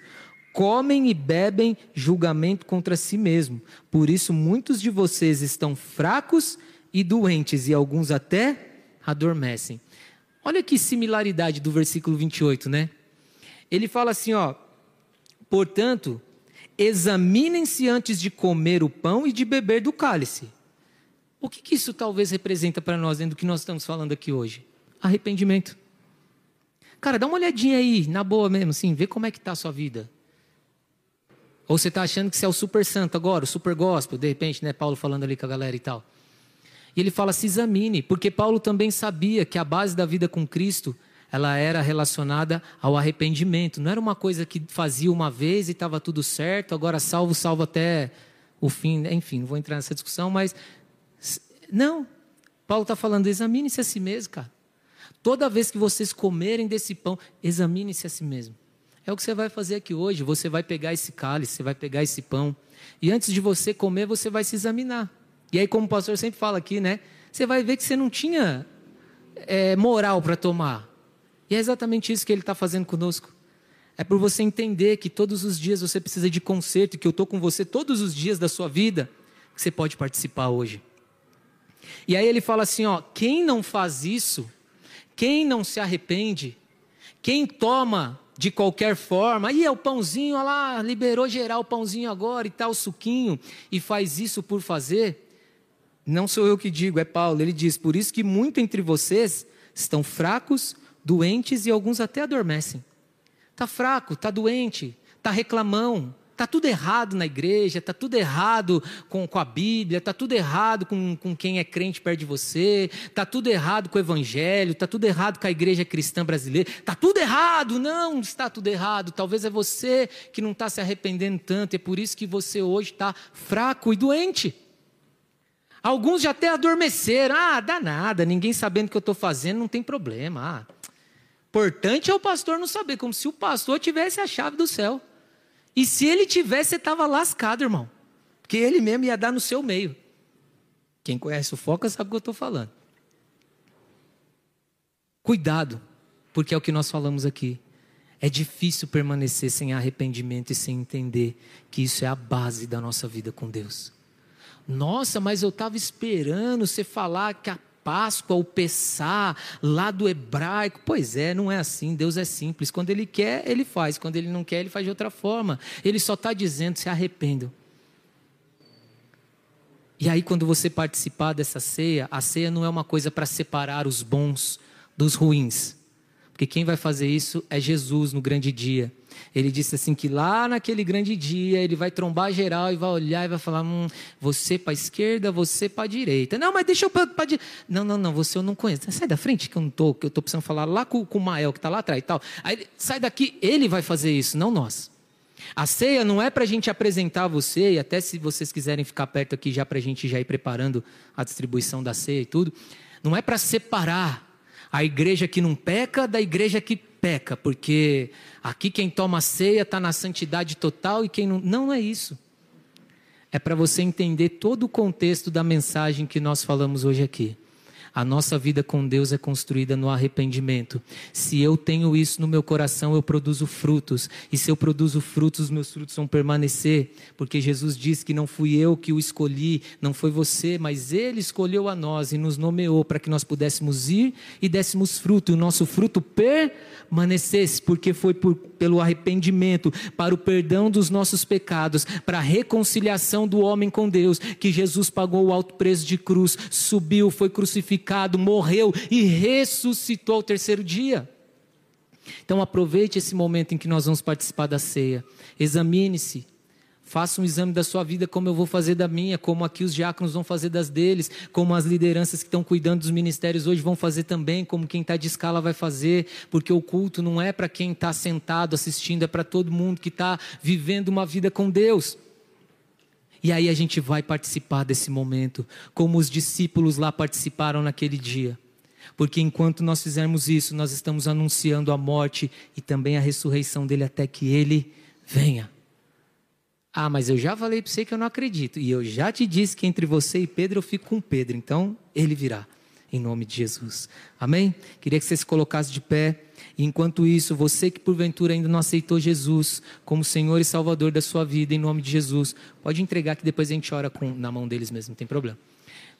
comem e bebem julgamento contra si mesmo. Por isso muitos de vocês estão fracos e doentes e alguns até adormecem. Olha que similaridade do versículo 28, né? Ele fala assim, ó: "Portanto, examinem-se antes de comer o pão e de beber do cálice." O que, que isso talvez representa para nós dentro do que nós estamos falando aqui hoje? Arrependimento. Cara, dá uma olhadinha aí, na boa mesmo, assim, vê como é que está a sua vida. Ou você está achando que você é o super santo agora, o super gospel, de repente, né? Paulo falando ali com a galera e tal. E ele fala: se examine, porque Paulo também sabia que a base da vida com Cristo ela era relacionada ao arrependimento. Não era uma coisa que fazia uma vez e estava tudo certo, agora salvo, salvo até o fim. Enfim, não vou entrar nessa discussão, mas. Não. Paulo está falando: examine-se a si mesmo, cara. Toda vez que vocês comerem desse pão, examine-se a si mesmo. É o que você vai fazer aqui hoje. Você vai pegar esse cálice, você vai pegar esse pão. E antes de você comer, você vai se examinar. E aí, como o pastor sempre fala aqui, né? Você vai ver que você não tinha é, moral para tomar. E é exatamente isso que ele está fazendo conosco. É por você entender que todos os dias você precisa de conserto, que eu estou com você todos os dias da sua vida, que você pode participar hoje. E aí ele fala assim: ó, quem não faz isso, quem não se arrepende, quem toma de qualquer forma, aí é o pãozinho, olha lá, liberou geral o pãozinho agora e tal, o suquinho, e faz isso por fazer, não sou eu que digo, é Paulo. Ele diz: Por isso que muito entre vocês estão fracos, doentes e alguns até adormecem. Está fraco, está doente, está reclamão, está tudo errado na igreja, está tudo errado com, com a Bíblia, está tudo errado com, com quem é crente perto de você, está tudo errado com o Evangelho, está tudo errado com a igreja cristã brasileira, está tudo errado, não está tudo errado. Talvez é você que não está se arrependendo tanto, é por isso que você hoje está fraco e doente. Alguns já até adormeceram. Ah, dá nada, ninguém sabendo o que eu estou fazendo, não tem problema. Ah, importante é o pastor não saber, como se o pastor tivesse a chave do céu. E se ele tivesse, você estava lascado, irmão. Porque ele mesmo ia dar no seu meio. Quem conhece o Foca sabe o que eu estou falando. Cuidado, porque é o que nós falamos aqui. É difícil permanecer sem arrependimento e sem entender que isso é a base da nossa vida com Deus. Nossa, mas eu estava esperando você falar que a Páscoa, o Pessá, lá do hebraico. Pois é, não é assim. Deus é simples. Quando Ele quer, Ele faz. Quando Ele não quer, Ele faz de outra forma. Ele só está dizendo: se arrependam. E aí, quando você participar dessa ceia, a ceia não é uma coisa para separar os bons dos ruins. Porque quem vai fazer isso é Jesus no grande dia. Ele disse assim que lá naquele grande dia ele vai trombar geral e vai olhar e vai falar: hum, você para esquerda, você para direita. Não, mas deixa eu para direita. Não, não, não, você eu não conheço. Sai da frente que eu não tô, que eu tô precisando falar lá com, com o Mael que está lá atrás e tal. Aí sai daqui, ele vai fazer isso, não nós. A ceia não é para a gente apresentar você, e até se vocês quiserem ficar perto aqui já para a gente já ir preparando a distribuição da ceia e tudo, não é para separar a igreja que não peca da igreja que peca, porque aqui quem toma ceia está na santidade total e quem não. Não é isso. É para você entender todo o contexto da mensagem que nós falamos hoje aqui. A nossa vida com Deus é construída no arrependimento. Se eu tenho isso no meu coração, eu produzo frutos. E se eu produzo frutos, os meus frutos vão permanecer. Porque Jesus disse que não fui eu que o escolhi, não foi você, mas Ele escolheu a nós e nos nomeou para que nós pudéssemos ir e dessemos fruto. E o nosso fruto permanecesse, porque foi por, pelo arrependimento, para o perdão dos nossos pecados, para a reconciliação do homem com Deus, que Jesus pagou o alto preço de cruz, subiu, foi crucificado morreu e ressuscitou ao terceiro dia. Então aproveite esse momento em que nós vamos participar da ceia. Examine-se. Faça um exame da sua vida, como eu vou fazer da minha, como aqui os diáconos vão fazer das deles, como as lideranças que estão cuidando dos ministérios hoje vão fazer também, como quem está de escala vai fazer, porque o culto não é para quem está sentado assistindo, é para todo mundo que está vivendo uma vida com Deus. E aí a gente vai participar desse momento, como os discípulos lá participaram naquele dia. Porque enquanto nós fizermos isso, nós estamos anunciando a morte e também a ressurreição dele até que ele venha. Ah, mas eu já falei para você que eu não acredito. E eu já te disse que entre você e Pedro eu fico com Pedro. Então, ele virá. Em nome de Jesus. Amém? Queria que você se colocasse de pé. Enquanto isso, você que porventura ainda não aceitou Jesus como Senhor e Salvador da sua vida, em nome de Jesus, pode entregar que depois a gente ora com, na mão deles mesmo, não tem problema.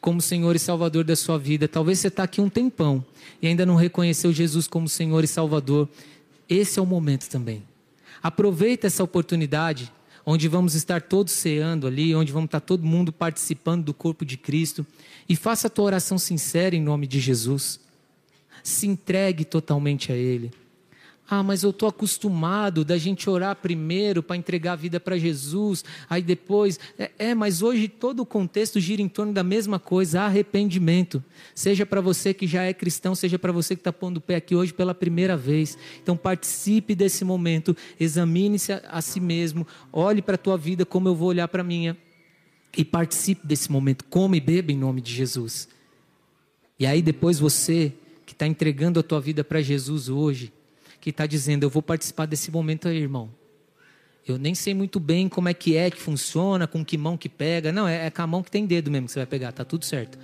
Como Senhor e Salvador da sua vida, talvez você está aqui um tempão e ainda não reconheceu Jesus como Senhor e Salvador. Esse é o momento também. Aproveita essa oportunidade, onde vamos estar todos ceando ali, onde vamos estar todo mundo participando do corpo de Cristo, e faça a tua oração sincera em nome de Jesus se entregue totalmente a Ele. Ah, mas eu estou acostumado da gente orar primeiro para entregar a vida para Jesus, aí depois. É, é, mas hoje todo o contexto gira em torno da mesma coisa: arrependimento. Seja para você que já é cristão, seja para você que está pondo o pé aqui hoje pela primeira vez. Então participe desse momento, examine-se a, a si mesmo, olhe para a tua vida como eu vou olhar para a minha. E participe desse momento, come e beba em nome de Jesus. E aí depois você que está entregando a tua vida para Jesus hoje, que está dizendo: Eu vou participar desse momento aí, irmão. Eu nem sei muito bem como é que é que funciona, com que mão que pega. Não, é, é com a mão que tem dedo mesmo que você vai pegar, tá tudo certo.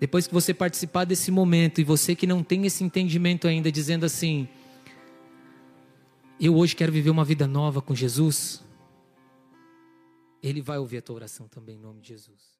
Depois que você participar desse momento e você que não tem esse entendimento ainda, dizendo assim: Eu hoje quero viver uma vida nova com Jesus. Ele vai ouvir a tua oração também, em nome de Jesus.